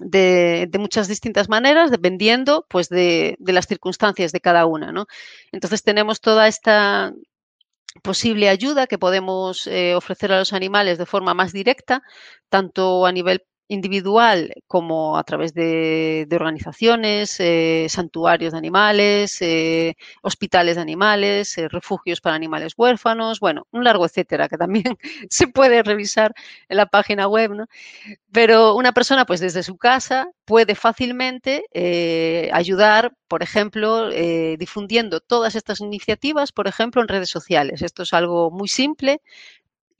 de, muchas distintas maneras, dependiendo pues, de, las circunstancias de cada una. ¿no? Entonces tenemos toda esta posible ayuda que podemos eh, ofrecer a los animales de forma más directa, tanto a nivel individual como a través de, organizaciones, eh, santuarios de animales, eh, hospitales de animales, eh, refugios para animales huérfanos, bueno, un largo etcétera que también <laughs> se puede revisar en la página web, ¿no? Pero una persona, pues desde su casa, puede fácilmente ayudar, por ejemplo, difundiendo todas estas iniciativas, por ejemplo, en redes sociales. Esto es algo muy simple,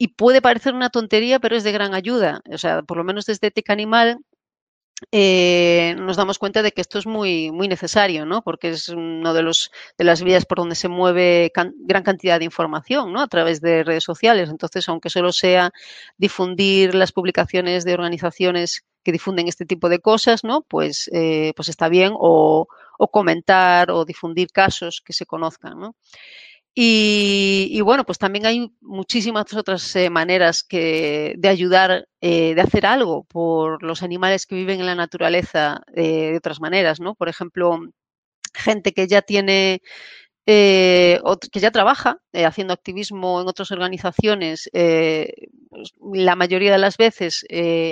y puede parecer una tontería, pero es de gran ayuda. O sea, por lo menos desde Ética Animal eh, nos damos cuenta de que esto es muy, muy necesario, ¿no? Porque es una de, los, de las vías por donde se mueve gran cantidad de información, ¿no? A través de redes sociales. Entonces, aunque solo sea difundir las publicaciones de organizaciones que difunden este tipo de cosas, ¿no? Pues, eh, pues está bien, o, o, comentar o difundir casos que se conozcan, ¿no? Y, bueno, pues también hay muchísimas otras eh, maneras que, de ayudar, eh, de hacer algo por los animales que viven en la naturaleza eh, de otras maneras, ¿no? Por ejemplo, gente que ya tiene, que ya trabaja haciendo activismo en otras organizaciones, pues, la mayoría de las veces,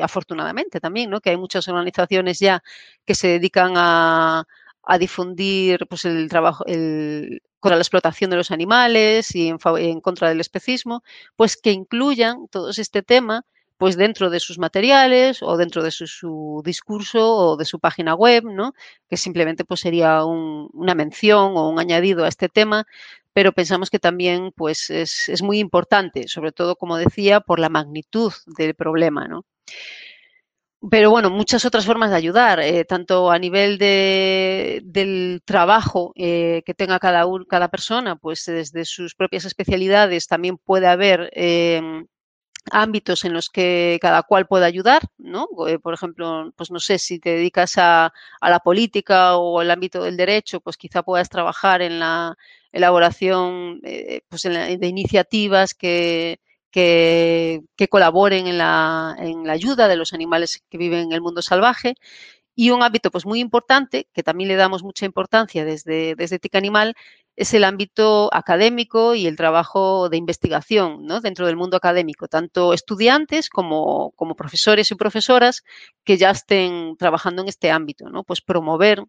afortunadamente también, ¿no? Que hay muchas organizaciones ya que se dedican a, a difundir pues, el trabajo, el, contra la explotación de los animales y en, contra del especismo, pues que incluyan todo este tema pues dentro de sus materiales o dentro de su, discurso o de su página web, ¿no? que simplemente pues, sería una mención o un añadido a este tema, pero pensamos que también pues, es, es muy importante, sobre todo, como decía, por la magnitud del problema. ¿no? Pero bueno, muchas otras formas de ayudar, eh, tanto a nivel de, del trabajo eh, que tenga cada, cada persona, pues desde sus propias especialidades también puede haber em, ámbitos en los que cada cual pueda ayudar, ¿no? Eh, por ejemplo, pues no sé, si te dedicas a, a la política o al ámbito del derecho, pues quizá puedas trabajar en la elaboración pues de iniciativas que, que, colaboren en la, ayuda de los animales que viven en el mundo salvaje. Y un ámbito pues, muy importante, que también le damos mucha importancia desde, desde TIC Animal, es el ámbito académico y el trabajo de investigación ¿no? dentro del mundo académico, tanto estudiantes como, como, profesores y profesoras que ya estén trabajando en este ámbito, ¿no? pues promover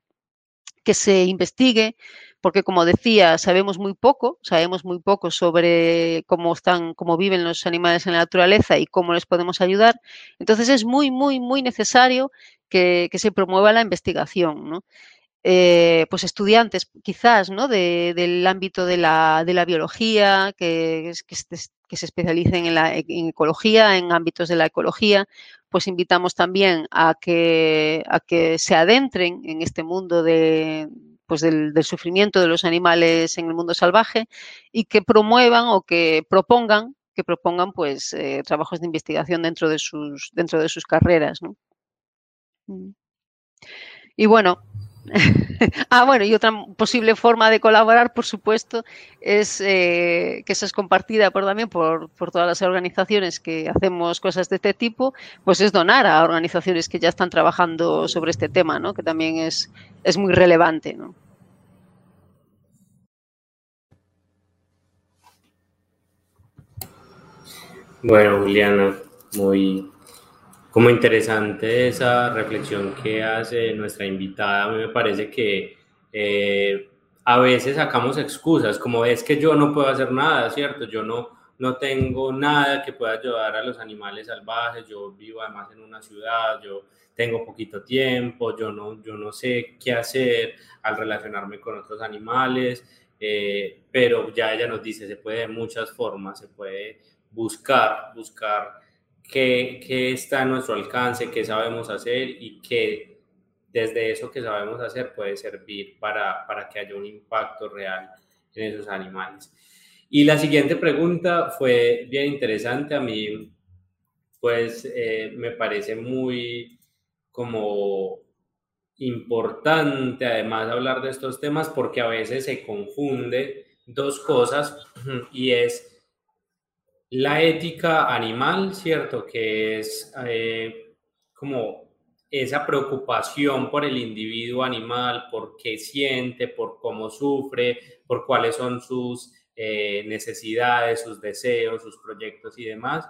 que se investigue, porque como decía, sabemos muy poco, sabemos muy poco sobre cómo están, cómo viven los animales en la naturaleza y cómo les podemos ayudar. Entonces es muy, muy, muy necesario que, se promueva la investigación, ¿no? Eh, pues estudiantes quizás ¿no? del ámbito de la, de la biología, que, se especialicen en la en ecología, en ámbitos de la ecología, pues invitamos también a que, a que se adentren en este mundo de, pues del, sufrimiento de los animales en el mundo salvaje y que promuevan o que propongan que propongan pues eh, trabajos de investigación dentro de sus dentro de sus carreras mm. y bueno <laughs> ah, bueno, y otra posible forma de colaborar, por supuesto, es eh, que esa es compartida por, también por, todas las organizaciones que hacemos cosas de este tipo, pues es donar a organizaciones que ya están trabajando sobre este tema, ¿no? que también es, es muy relevante. ¿no? Bueno, Juliana, muy como interesante esa reflexión que hace nuestra invitada. A mí me parece que eh, a veces sacamos excusas, como es que yo no puedo hacer nada, ¿cierto? Yo no, no tengo nada que pueda ayudar a los animales salvajes, yo vivo además en una ciudad, yo tengo poquito tiempo, yo no, yo no sé qué hacer al relacionarme con otros animales, eh, pero ya ella nos dice, se puede de muchas formas, se puede buscar, buscar qué, está a nuestro alcance, qué sabemos hacer y qué desde eso que sabemos hacer puede servir para, para que haya un impacto real en esos animales. Y la siguiente pregunta fue bien interesante a mí, pues eh, me parece muy como importante además hablar de estos temas porque a veces se confunde dos cosas <clears throat> y es la ética animal, ¿cierto? Que es eh, como esa preocupación por el individuo animal, por qué siente, por cómo sufre, por cuáles son sus eh, necesidades, sus deseos, sus proyectos y demás.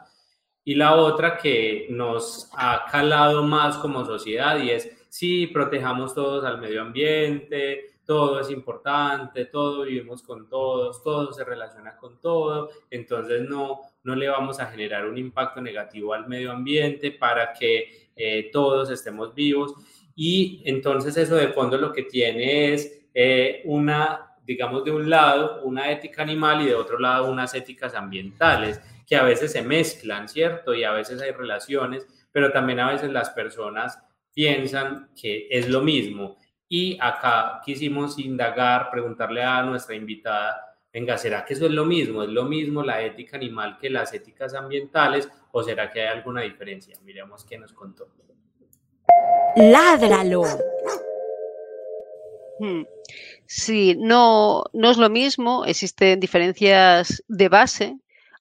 Y la otra que nos ha calado más como sociedad y es, sí, protejamos todos al medio ambiente, todo es importante, todo vivimos con todos, todo se relaciona con todo, entonces no, no le vamos a generar un impacto negativo al medio ambiente para que eh, todos estemos vivos. Y entonces eso de fondo lo que tiene es eh, una, digamos, de un lado una ética animal y de otro lado unas éticas ambientales que a veces se mezclan, ¿cierto? Y a veces hay relaciones, pero también a veces las personas piensan que es lo mismo y acá quisimos indagar, preguntarle a nuestra invitada, venga, ¿será que eso es lo mismo? ¿Es lo mismo la ética animal que las éticas ambientales o será que hay alguna diferencia? Miremos qué nos contó. Ládralo. Hmm. Sí, no, no es lo mismo, existen diferencias de base,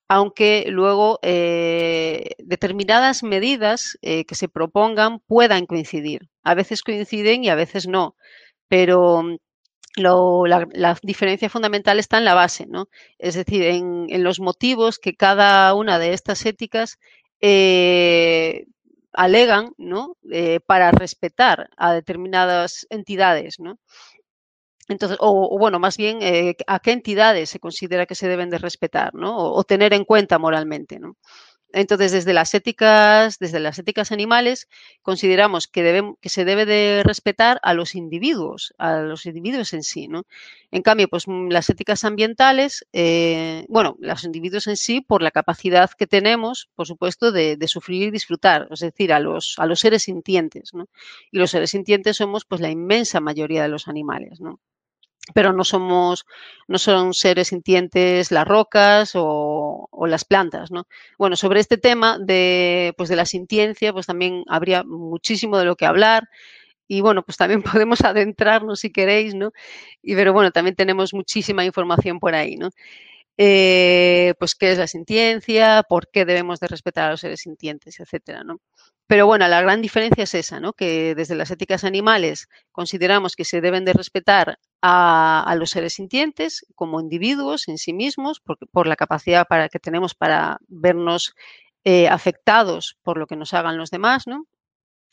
aunque luego eh, determinadas medidas eh, que se propongan puedan coincidir. A veces coinciden y a veces no, pero mm, la, diferencia fundamental está en la base, ¿no? Es decir, en, los motivos que cada una de estas éticas eh, alegan, ¿no? para respetar a determinadas entidades, ¿no? Entonces, o, bueno, más bien, eh, ¿a qué entidades se considera que se deben de respetar, ¿no? O, tener en cuenta moralmente, ¿no? Entonces, desde las éticas, desde las éticas animales, consideramos que, que se debe de respetar a los individuos, a los individuos en sí, ¿no? En cambio, pues mm, las éticas ambientales, eh, bueno, los individuos en sí, por la capacidad que tenemos, por supuesto, de, de, sufrir y disfrutar, es decir, a los, a los seres sintientes, ¿no? Y los seres sintientes somos, pues, la inmensa mayoría de los animales, ¿no? Pero no somos, no son seres sintientes las rocas o, las plantas, ¿no? Bueno, sobre este tema de, pues de la sintiencia, pues también habría muchísimo de lo que hablar. Y bueno, pues también <laughs> podemos adentrarnos si queréis, ¿no? Y pero bueno, también tenemos muchísima información por ahí, ¿no? Eh, pues qué es la sintiencia, por qué debemos de respetar a los seres sintientes, etcétera, ¿no? Pero bueno, la gran diferencia es esa, ¿no? Que desde las éticas animales consideramos que se deben de respetar a, los seres sintientes como individuos en sí mismos, por, la capacidad para, que tenemos para vernos eh, afectados por lo que nos hagan los demás, ¿no?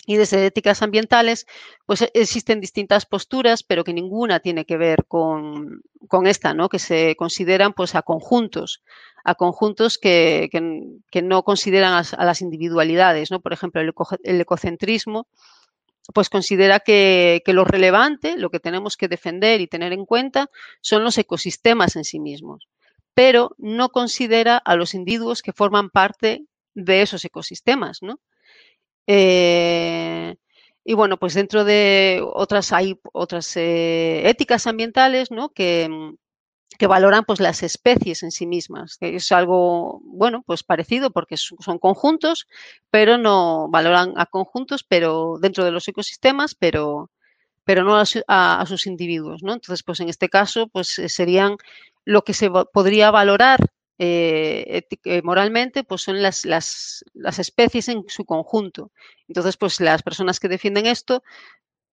Y desde éticas ambientales, pues e, existen distintas posturas, pero que ninguna tiene que ver con, con esta, ¿no? Que se consideran pues a conjuntos a conjuntos que, no consideran a, las individualidades. ¿no? Por ejemplo, el, ecocentrismo pues considera que, lo relevante, lo que tenemos que defender y tener en cuenta son los ecosistemas en sí mismos, pero no considera a los individuos que forman parte de esos ecosistemas. ¿no? Eh, y bueno, pues dentro de otras hay otras eh, éticas ambientales ¿no? que, que valoran pues las especies en sí mismas, que es algo bueno, pues parecido porque son conjuntos, pero no valoran a conjuntos, pero dentro de los ecosistemas, pero pero no a, sus individuos, ¿no? Entonces, pues en este caso, pues eh, serían lo que se podría valorar eh, moralmente, pues son las, las, las, especies en su conjunto. Entonces, pues las personas que defienden esto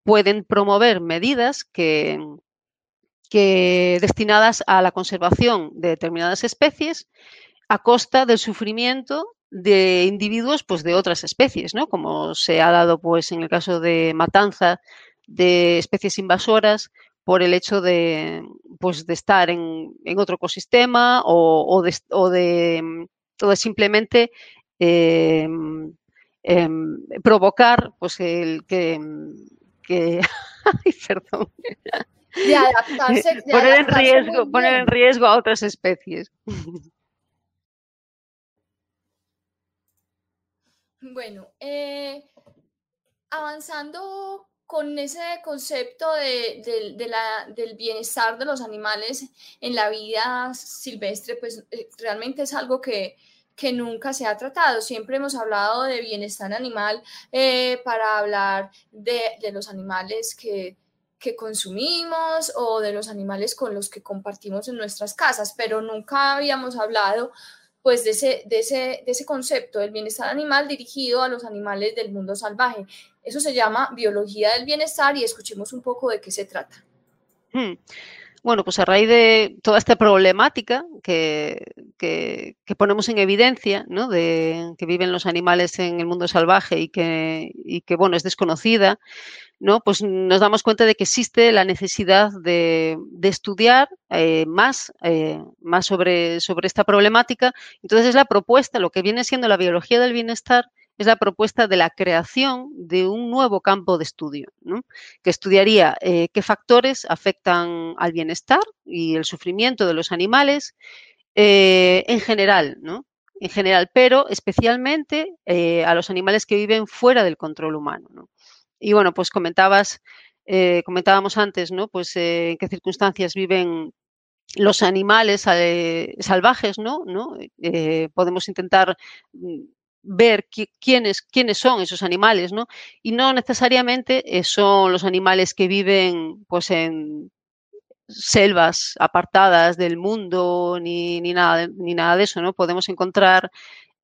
pueden promover medidas que, que destinadas a la conservación de determinadas especies a costa del sufrimiento de individuos pues de otras especies, ¿no? Como se ha dado pues en el caso de matanza de especies invasoras por el hecho de pues de estar en, otro ecosistema o, de, o, de, simplemente em, em, provocar pues el que, que <laughs> ay, perdón de adaptarse, poner, en riesgo, poner en riesgo a otras especies. Bueno, eh, avanzando con ese concepto de, la, del bienestar de los animales en la vida silvestre, pues eh, realmente es algo que, que nunca se ha tratado. Siempre hemos hablado de bienestar animal eh, para hablar de, de, los animales que que consumimos o de los animales con los que compartimos en nuestras casas, pero nunca habíamos hablado pues de ese, de ese, de ese concepto del bienestar animal dirigido a los animales del mundo salvaje. Eso se llama biología del bienestar y escuchemos un poco de qué se trata. Hmm. Bueno, pues a raíz de toda esta problemática que, que, ponemos en evidencia, ¿no? de que viven los animales en el mundo salvaje y que, y que bueno, es desconocida, ¿no? Pues nos damos cuenta de que existe la necesidad de, estudiar eh, más, eh, más sobre, sobre esta problemática. Entonces es la propuesta, lo que viene siendo la biología del bienestar, es la propuesta de la creación de un nuevo campo de estudio, que estudiaría eh, qué factores afectan al bienestar y el sufrimiento de los animales en general, ¿no? En general, pero especialmente a los animales que viven fuera del control humano. ¿no? Y bueno, pues comentabas, eh, comentábamos antes, ¿no? Pues eh, en qué circunstancias viven los animales eh, salvajes, ¿no? podemos intentar ver quiénes, quiénes son esos animales, ¿no? Y no necesariamente son los animales que viven pues en selvas apartadas del mundo ni, ni, nada, ni nada de eso, ¿no? Podemos encontrar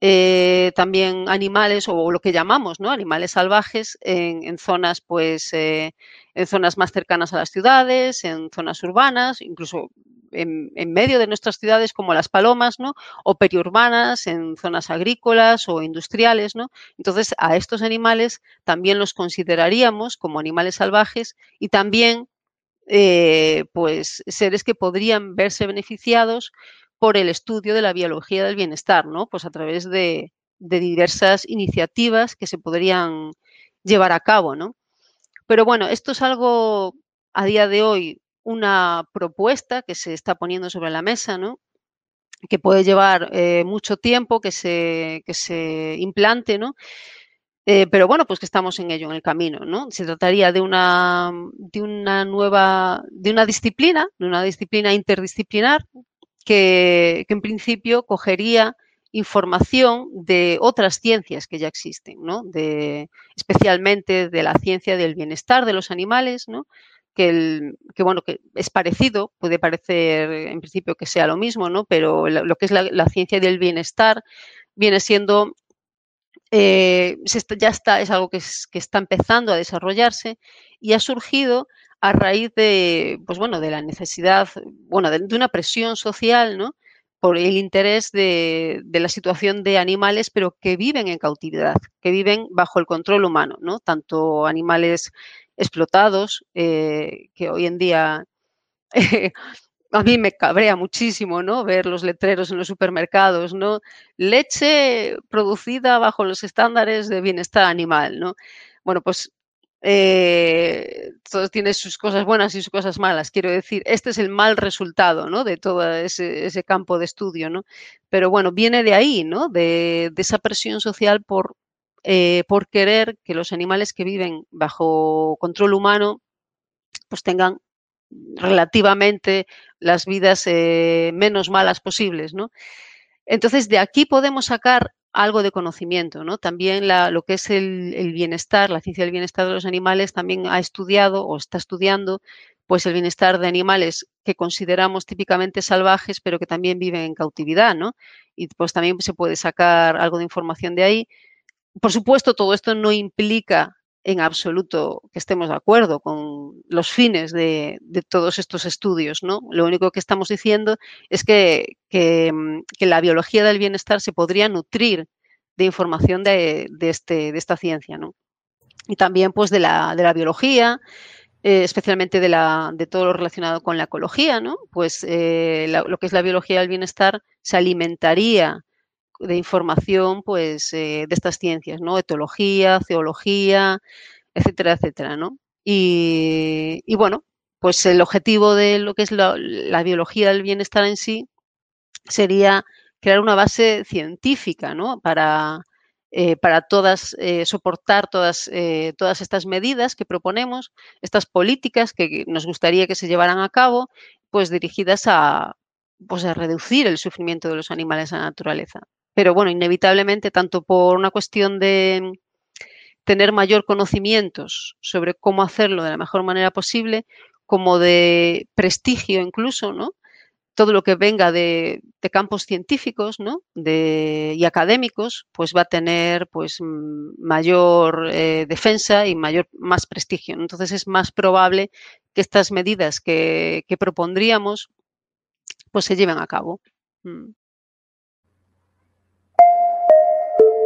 eh, también animales o lo que llamamos ¿no? animales salvajes en, zonas pues eh, en zonas más cercanas a las ciudades, en zonas urbanas, incluso en, medio de nuestras ciudades como las palomas, ¿no? O periurbanas, en zonas agrícolas o industriales, ¿no? Entonces, a estos animales también los consideraríamos como animales salvajes y también, eh, pues, seres que podrían verse beneficiados por el estudio de la biología del bienestar, ¿no? Pues a través de, diversas iniciativas que se podrían llevar a cabo, ¿no? Pero bueno, esto es algo a día de hoy una propuesta que se está poniendo sobre la mesa, ¿no? que puede llevar eh, mucho tiempo que se, que se implante, ¿no? Eh, pero bueno, pues que estamos en ello, en el camino, ¿no? Se trataría de una, de una nueva, de una disciplina, de una disciplina interdisciplinar que, en principio cogería información de otras ciencias que ya existen, ¿no? de, especialmente de la ciencia del bienestar de los animales, ¿no? que, bueno, que es parecido, puede parecer en principio que sea lo mismo, ¿no? pero lo, que es la, ciencia del bienestar viene siendo, eh, ya está, es algo que está empezando a desarrollarse y ha surgido a raíz de, pues bueno, de la necesidad, bueno, de, una presión social, ¿no? por el interés de, la situación de animales, pero que viven en cautividad, que viven bajo el control humano, ¿no? Tanto animales explotados, eh, que hoy en día <laughs> a mí me cabrea muchísimo, ¿no? Ver los letreros en los supermercados, ¿no? Leche producida bajo los estándares de bienestar animal, ¿no? Bueno, pues eh, todo tiene sus cosas buenas y sus cosas malas. Quiero decir, este es el mal resultado ¿no? de todo ese, campo de estudio. ¿no? Pero bueno, viene de ahí, ¿no? de, esa presión social por, eh, por querer que los animales que viven bajo control humano pues tengan relativamente las vidas eh, menos malas posibles. ¿no? Entonces, de aquí podemos sacar algo de conocimiento, ¿no? También lo que es el, bienestar, la ciencia del bienestar de los animales también ha estudiado o está estudiando pues el bienestar de animales que consideramos típicamente salvajes, pero que también viven en cautividad, ¿no? Y pues también se puede sacar algo de información de ahí. Por supuesto, todo esto no implica en absoluto que estemos de acuerdo con los fines de, todos estos estudios, ¿no? Lo único que estamos diciendo es que, que, la biología del bienestar se podría nutrir de información de, este, de esta ciencia, ¿no? Y también pues de la, de la biología, eh, especialmente de, la, de todo lo relacionado con la ecología, ¿no? Pues eh, lo que es la biología del bienestar se alimentaría de información pues, eh, de estas ciencias, ¿no? Etología, zoología, etcétera, etcétera, ¿no? Y, bueno, pues el objetivo de lo que es la, biología del bienestar en sí sería crear una base científica, ¿no? Para, eh, para todas, eh, soportar todas, todas estas medidas que proponemos, estas políticas que nos gustaría que se llevaran a cabo, pues dirigidas a, pues a reducir el sufrimiento de los animales en la naturaleza. Pero bueno, inevitablemente, tanto por una cuestión de tener mayor conocimientos sobre cómo hacerlo de la mejor manera posible, como de prestigio incluso, ¿no? todo lo que venga de, campos científicos y académicos, pues va a tener pues, mayor eh, defensa y mayor, más prestigio. Entonces es más probable que estas medidas que, propondríamos pues, se lleven a cabo. Mm.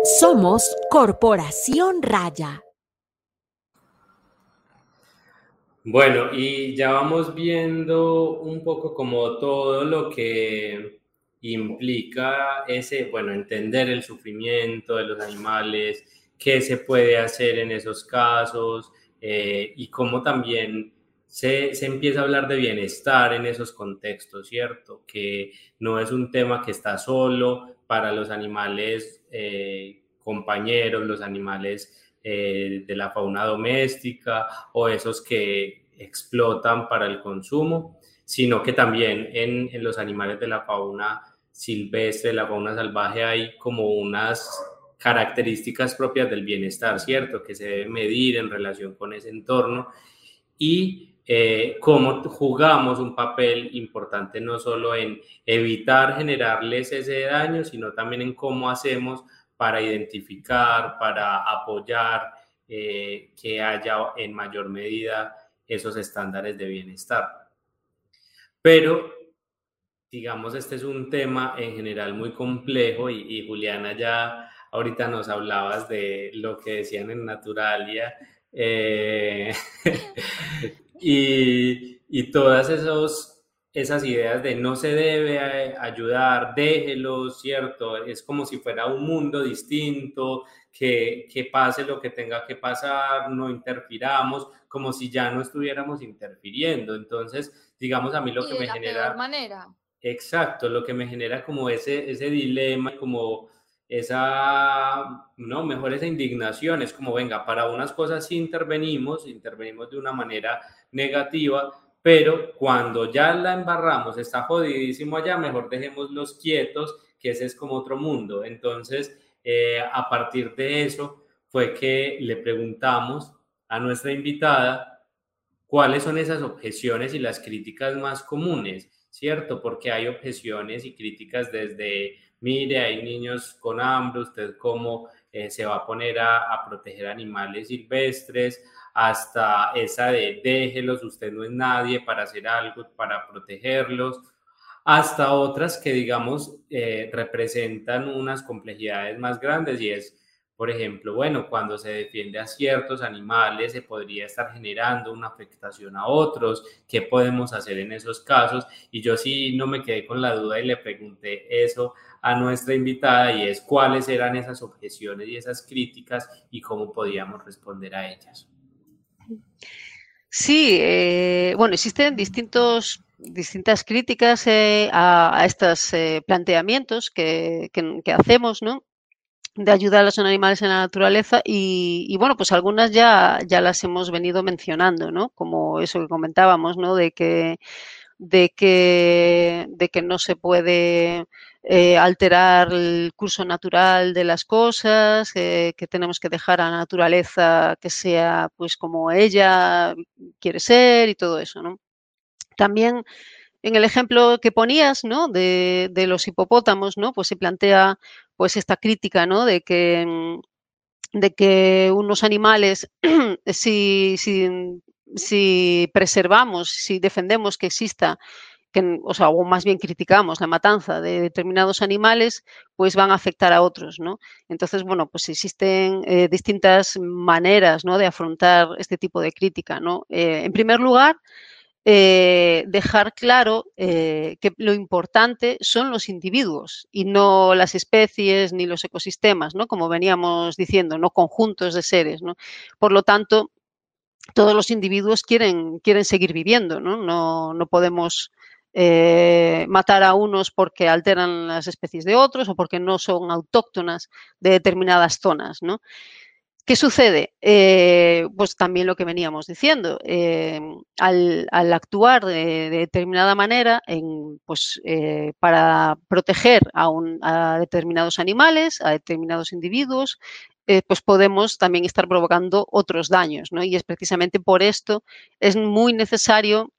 Somos Corporación Raya. Bueno, y ya vamos viendo un poco como todo lo que implica ese, bueno, entender el sufrimiento de los animales, qué se puede hacer en esos casos eh, y cómo también se, empieza a hablar de bienestar en esos contextos, ¿cierto? Que no es un tema que está solo para los animales eh, compañeros, los animales eh, de la fauna doméstica o esos que explotan para el consumo, sino que también en, en los animales de la fauna silvestre, la fauna salvaje, hay como unas características propias del bienestar, ¿cierto? Que se debe medir en relación con ese entorno y eh, cómo jugamos un papel importante no solo en evitar generarles ese daño, sino también en cómo hacemos para identificar, para apoyar eh, que haya en mayor medida esos estándares de bienestar. Pero, digamos, este es un tema en general muy complejo y, Juliana ya ahorita nos hablabas de lo que decían en Naturalia eh, <laughs> y, y todas esos esas ideas de no se debe ayudar, déjelo, ¿cierto? Es como si fuera un mundo distinto, que, que, pase lo que tenga que pasar, no interfiramos, como si ya no estuviéramos interfiriendo. Entonces, digamos, a mí lo que me genera... manera. Exacto, lo que me genera como ese, ese dilema, como esa, no, mejor esa indignación, es como, venga, para unas cosas intervenimos, intervenimos de una manera negativa, pero cuando ya la embarramos, está jodidísimo allá, mejor dejémoslos quietos, que ese es como otro mundo. Entonces, eh, a partir de eso fue que le preguntamos a nuestra invitada cuáles son esas objeciones y las críticas más comunes, ¿cierto? Porque hay objeciones y críticas desde, mire, hay niños con hambre, usted cómo eh, se va a poner a, a proteger animales silvestres, hasta esa de déjelos, usted no es nadie para hacer algo, para protegerlos, hasta otras que, digamos, eh, representan unas complejidades más grandes y es, por ejemplo, bueno, cuando se defiende a ciertos animales se podría estar generando una afectación a otros, ¿qué podemos hacer en esos casos? Y yo sí no me quedé con la duda y le pregunté eso a nuestra invitada y es cuáles eran esas objeciones y esas críticas y cómo podíamos responder a ellas. Sí, eh, bueno, existen distintos, distintas críticas eh, a, estos eh, planteamientos que, hacemos, ¿no? de ayudar a los animales en la naturaleza y, bueno, pues algunas ya, ya las hemos venido mencionando, ¿no? Como eso que comentábamos, ¿no? De que, de que, de que no se puede eh, alterar el curso natural de las cosas, que tenemos que dejar a la naturaleza que sea pues como ella quiere ser y todo eso, ¿no? También en el ejemplo que ponías, ¿no? De, los hipopótamos, ¿no? Pues se plantea pues esta crítica, ¿no? De que, de que unos animales, <clears throat> si, si, preservamos, si defendemos que exista o sea, o más bien criticamos la matanza de determinados animales, pues van a afectar a otros, ¿no? Entonces, bueno, pues existen eh, distintas maneras, ¿no? De afrontar este tipo de crítica, ¿no? Eh, en primer lugar, eh, dejar claro que lo importante son los individuos y no las especies ni los ecosistemas, ¿no? Como veníamos diciendo, no conjuntos de seres, ¿no? Por lo tanto, todos los individuos quieren, quieren seguir viviendo, ¿no? No, podemos eh, matar a unos porque alteran las especies de otros o porque no son autóctonas de determinadas zonas, ¿no? ¿Qué sucede? Eh, pues también lo que veníamos diciendo, eh, al, actuar de, determinada manera en, pues, para proteger a, determinados animales, a determinados individuos, pues podemos también estar provocando otros daños. ¿no? Y es precisamente por esto es muy necesario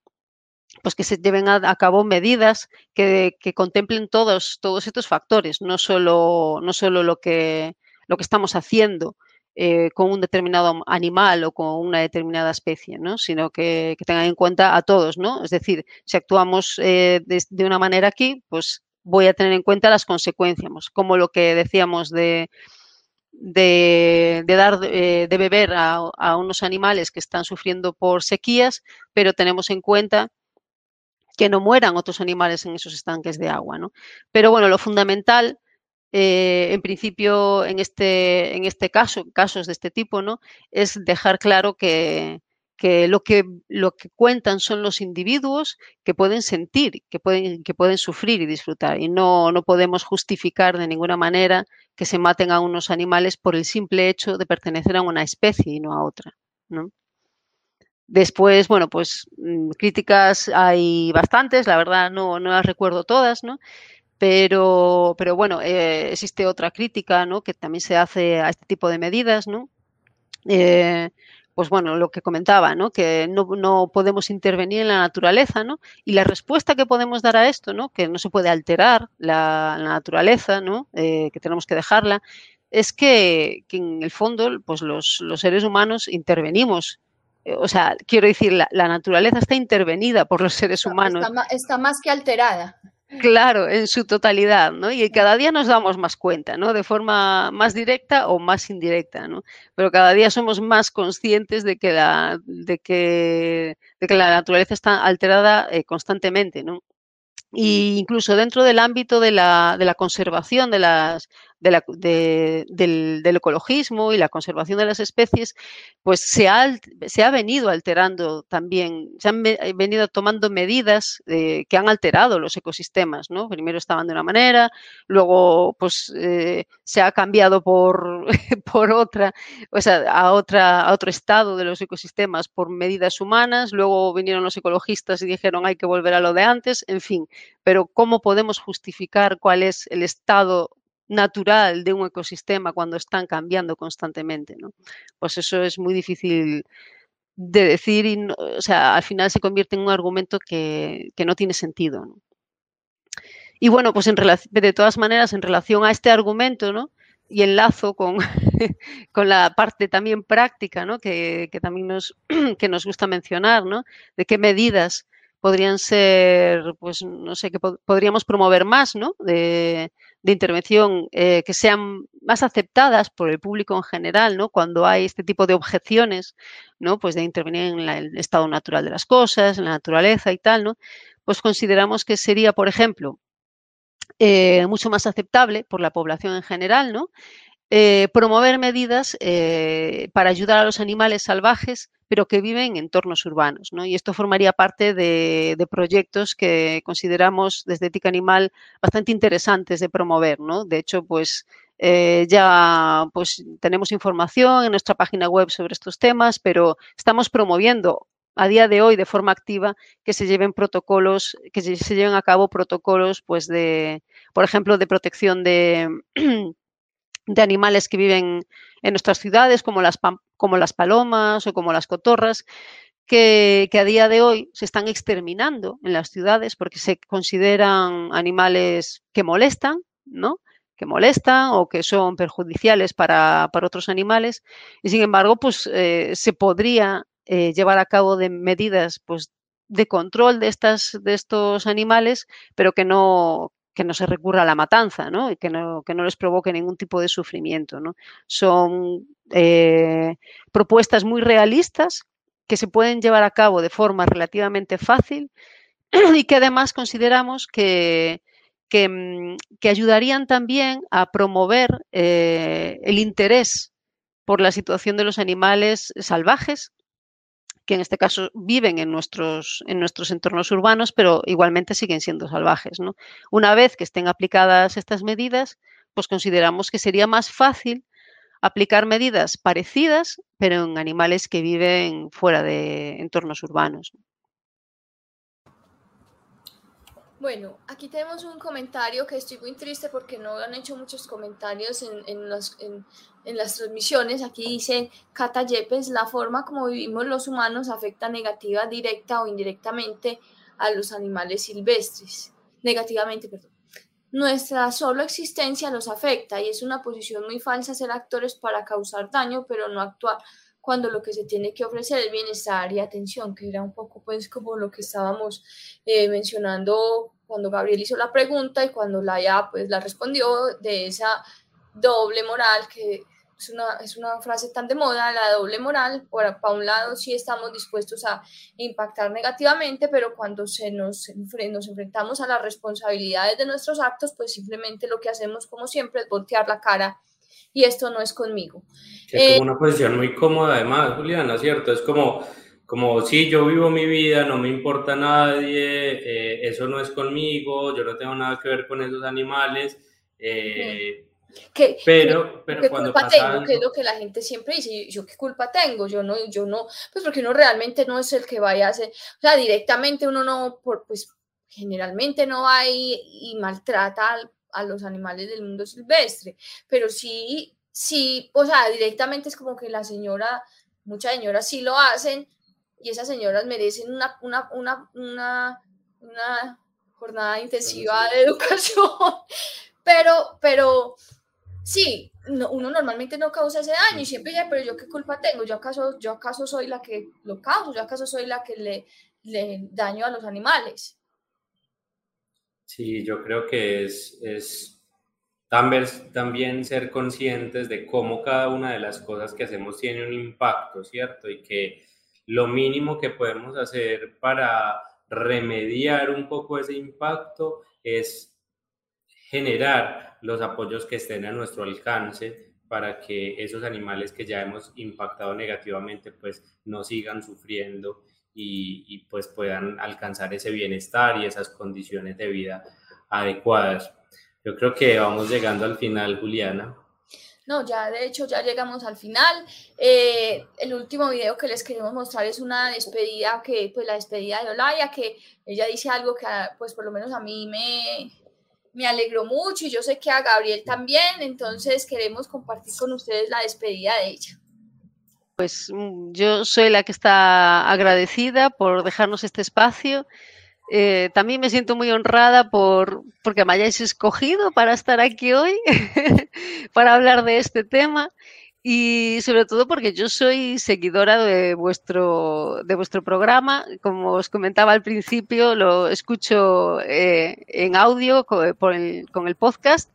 pues que se lleven a, cabo medidas que, contemplen todos, todos estos factores, no solo, no solo lo, que, lo que estamos haciendo eh, con un determinado animal o con una determinada especie, ¿no? sino que, tengan en cuenta a todos. ¿no? Es decir, si actuamos eh, de, una manera aquí, pues voy a tener en cuenta las consecuencias, como lo que decíamos de, de, dar eh, de beber a, unos animales que están sufriendo por sequías, pero tenemos en cuenta que no mueran otros animales en esos estanques de agua. ¿no? Pero bueno, lo fundamental eh, en principio, en este, en este caso, casos de este tipo, ¿no? Es dejar claro que, lo que lo que cuentan son los individuos que pueden sentir, que pueden, que pueden sufrir y disfrutar. Y no, no podemos justificar de ninguna manera que se maten a unos animales por el simple hecho de pertenecer a una especie y no a otra. Después, bueno, pues mm, críticas hay bastantes, la verdad no, no las recuerdo todas, ¿no? Pero, pero bueno, eh, existe otra crítica ¿no? que también se hace a este tipo de medidas, ¿no? Eh, pues bueno, lo que comentaba, ¿no? que no, no, podemos intervenir en la naturaleza, ¿no? Y la respuesta que podemos dar a esto, ¿no? que no se puede alterar la, naturaleza, ¿no? Eh, que tenemos que dejarla, es que, que en el fondo pues los, los, seres humanos intervenimos. O sea, quiero decir, la, la, naturaleza está intervenida por los seres humanos. Está, está más que alterada. Claro, en su totalidad, ¿no? Y cada día nos damos más cuenta, ¿no? De forma más directa o más indirecta, ¿no? Pero cada día somos más conscientes de que la, de que, de que la naturaleza está alterada eh, constantemente, ¿no? Y incluso dentro del ámbito de la, de la conservación de las, del, ecologismo y la conservación de las especies, pues se ha, venido alterando también, se han venido tomando medidas eh, que han alterado los ecosistemas, ¿no? Primero estaban de una manera, luego pues eh, se ha cambiado por, <laughs> otra, o sea, otra, a otro estado de los ecosistemas por medidas humanas, luego vinieron los ecologistas y dijeron hay que volver a lo de antes, en fin, pero ¿cómo podemos justificar cuál es el estado natural de un ecosistema cuando están cambiando constantemente, ¿no? Pues eso es muy difícil de decir y, o sea, al final se convierte en un argumento que, no tiene sentido. Y bueno, pues en de todas maneras, en relación a este argumento, ¿no? Y enlazo con, <laughs> con la parte también práctica, ¿no? Que, también nos, <clears throat> que nos gusta mencionar, ¿no? De qué medidas podrían ser, pues no sé, que podríamos promover más, ¿no? De, intervención eh, que sean más aceptadas por el público en general, ¿no? Cuando hay este tipo de objeciones, ¿no? Pues de intervenir en el estado natural de las cosas, en la naturaleza y tal, ¿no? Pues consideramos que sería, por ejemplo, eh, mucho más aceptable por la población en general, ¿no? Eh, promover medidas para ayudar a los animales salvajes pero que viven en entornos urbanos. ¿no? Y esto formaría parte de, proyectos que consideramos desde Ética Animal bastante interesantes de promover. ¿no? De hecho, pues eh, ya pues, tenemos información en nuestra página web sobre estos temas, pero estamos promoviendo a día de hoy de forma activa que se lleven protocolos, que se lleven a cabo protocolos, pues de, por ejemplo, de protección de, <clears throat> de animales que viven en nuestras ciudades, como las, como las palomas o como las cotorras, que, que, a día de hoy se están exterminando en las ciudades porque se consideran animales que molestan, ¿no? que molestan o que son perjudiciales para, para otros animales y sin embargo pues eh, se podría eh, llevar a cabo de medidas pues, de control de, estas, de estos animales, pero que no, que no se recurra a la matanza, ¿no? Y que no, que no les provoque ningún tipo de sufrimiento, ¿no? Son eh, propuestas muy realistas que se pueden llevar a cabo de forma relativamente fácil <clears throat> y que además consideramos que, que, mm, que ayudarían también a promover eh, el interés por la situación de los animales salvajes que en este caso viven en nuestros, en nuestros entornos urbanos, pero igualmente siguen siendo salvajes. ¿no? Una vez que estén aplicadas estas medidas, pues consideramos que sería más fácil aplicar medidas parecidas, pero en animales que viven fuera de entornos urbanos. Bueno, aquí tenemos un comentario que estoy muy triste porque no han hecho muchos comentarios en, en, los, en las transmisiones. Aquí dice Cata Yepes, la forma como vivimos los humanos afecta negativa, directa o indirectamente a los animales silvestres. Negativamente, perdón. Nuestra solo existencia los afecta y es una posición muy falsa ser actores para causar daño, pero no actuar cuando lo que se tiene que ofrecer es bienestar y atención, que era un poco pues como lo que estábamos eh, mencionando cuando Gabriel hizo la pregunta y cuando Laia pues la respondió de esa doble moral que es una, es una frase tan de moda, la doble moral, por, para un lado sí estamos dispuestos a impactar negativamente, pero cuando se nos, nos enfrentamos a las responsabilidades de nuestros actos, pues simplemente lo que hacemos como siempre es voltear la cara y esto no es conmigo. es como eh, una posición muy cómoda además, Juliana, ¿cierto? Es como, como si yo vivo mi vida, no me importa nadie, eh, eso no es conmigo, yo no tengo nada que ver con esos animales. Eh, pero, pero ¿qué culpa tengo? Que es lo que la gente siempre dice, yo qué culpa tengo, yo no, yo no, pues porque uno realmente no es el que vaya a hacer, o sea, directamente uno no, por, pues generalmente no va y, y maltrata a los animales del mundo silvestre, pero sí, sí, o sea, directamente es como que la señora, muchas señoras sí lo hacen y esas señoras merecen una, una, una, una, una jornada intensiva de educación, <laughs> pero, pero sí, uno normalmente no causa ese daño y siempre dice, pero yo qué culpa tengo, yo acaso, yo acaso soy la que lo causo, yo acaso soy la que le, le daño a los animales. Sí, yo creo que es, es también ser conscientes de cómo cada una de las cosas que hacemos tiene un impacto, ¿cierto? Y que lo mínimo que podemos hacer para remediar un poco ese impacto es generar los apoyos que estén a nuestro alcance para que esos animales que ya hemos impactado negativamente pues no sigan sufriendo y, pues puedan alcanzar ese bienestar y esas condiciones de vida adecuadas. Yo creo que vamos llegando al final, Juliana. No, ya de hecho ya llegamos al final. Eh, el último video que les queremos mostrar es una despedida, que pues la despedida de Olaya, que ella dice algo que pues por lo menos a mí me, me alegró mucho y yo sé que a Gabriel también, entonces queremos compartir con ustedes la despedida de ella. Pues mm, yo soy la que está agradecida por dejarnos este espacio. Eh, también me siento muy honrada por porque me hayáis escogido para estar aquí hoy, <laughs> para hablar de este tema y sobre todo porque yo soy seguidora de vuestro, de vuestro programa. Como os comentaba al principio, lo escucho eh, en audio con, el, con el podcast,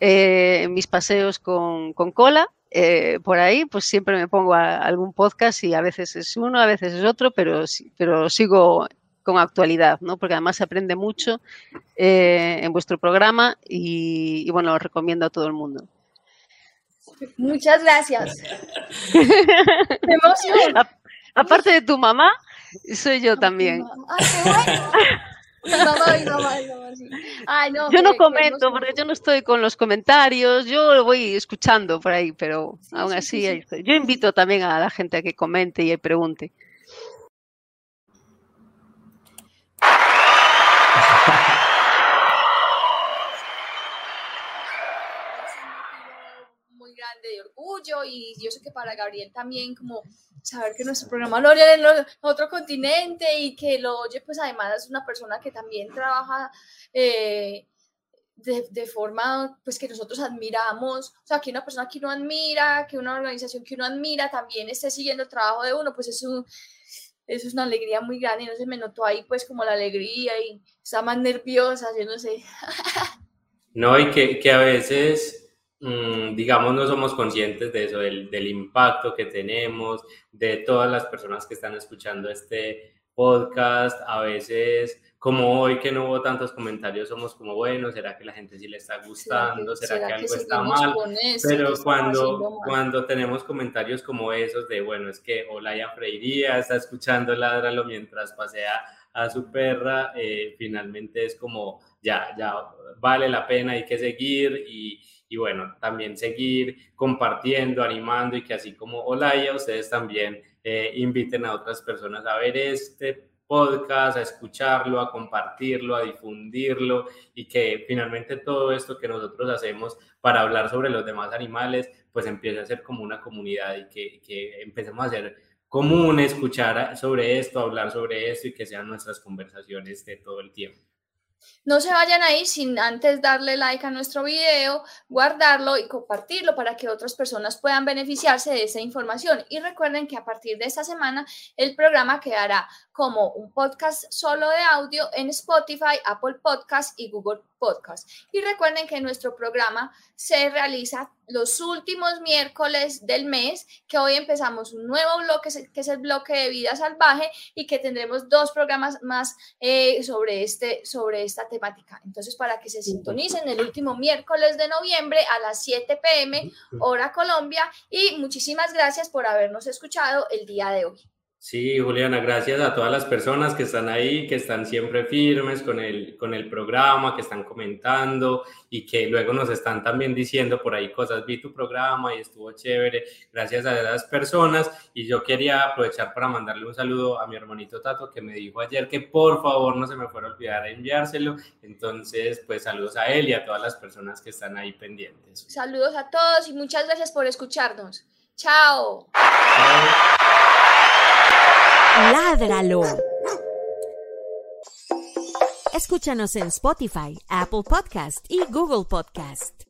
eh, en mis paseos con, con cola eh, por ahí, pues siempre me pongo a, algún podcast y a veces es uno, a veces es otro, pero, pero sigo con actualidad, ¿no? Porque además se aprende mucho eh, en vuestro programa y, bueno, lo recomiendo a todo el mundo. Muchas gracias. <laughs> aparte de tu mamá, soy yo también. yo no comento porque yo no estoy con los comentarios, yo lo voy escuchando por ahí, pero aún así Yo invito también a la gente a que comente y pregunte. Apoyo y yo sé que para Gabriel también como saber que nuestro programa lo oye en otro continente y que lo oye pues además es una persona que también trabaja eh, de, forma pues que nosotros admiramos, o sea, que una persona que uno admira, que una organización que uno admira también esté siguiendo el trabajo de uno, pues es un, eso es una alegría muy grande no se me notó ahí pues como la alegría y está más nerviosa, yo no sé. no, y que, que a veces, digamos, no somos conscientes de eso, del, del impacto que tenemos, de todas las personas que están escuchando este podcast, a veces como hoy que no hubo tantos comentarios, somos como, bueno, ¿será que la gente sí le está gustando? ¿Será, que, algo está mal? Pero cuando, cuando tenemos comentarios como esos de, bueno, es que Olaya Freiría está escuchando Ládralo mientras pasea a su perra, eh, finalmente es como, ya, ya vale la pena, hay que seguir y, y bueno, también seguir compartiendo, animando y que así como Olaya, ustedes también eh, inviten a otras personas a ver este podcast, a escucharlo, a compartirlo, a difundirlo y que finalmente todo esto que nosotros hacemos para hablar sobre los demás animales, pues empiece a ser como una comunidad y que, que empecemos a ser común escuchar sobre esto, hablar sobre esto y que sean nuestras conversaciones de todo el tiempo. No se vayan ahí sin antes darle like a nuestro video, guardarlo y compartirlo para que otras personas puedan beneficiarse de esa información. Y recuerden que a partir de esta semana el programa quedará como un podcast solo de audio en Spotify, Apple Podcast y Google Podcast. Y recuerden que nuestro programa se realiza los últimos miércoles del mes, que hoy empezamos un nuevo bloque, que es el bloque de vida salvaje, y que tendremos dos programas más eh, sobre, este, sobre esta temática. Entonces, para que se sintonicen el último miércoles de noviembre a las 7 pm, hora Colombia, y muchísimas gracias por habernos escuchado el día de hoy. Sí, Juliana, gracias a todas las personas que están ahí, que están siempre firmes con el, con el programa, que están comentando y que luego nos están también diciendo por ahí cosas, vi tu programa y estuvo chévere, gracias a esas personas. Y yo quería aprovechar para mandarle un saludo a mi hermanito Tato, que me dijo ayer que por favor no se me fuera a olvidar enviárselo. Entonces, pues saludos a él y a todas las personas que están ahí pendientes. Saludos a todos y muchas gracias por escucharnos. Chao. Chao. Ládralo. Escúchanos en Spotify, Apple Podcast y Google Podcast.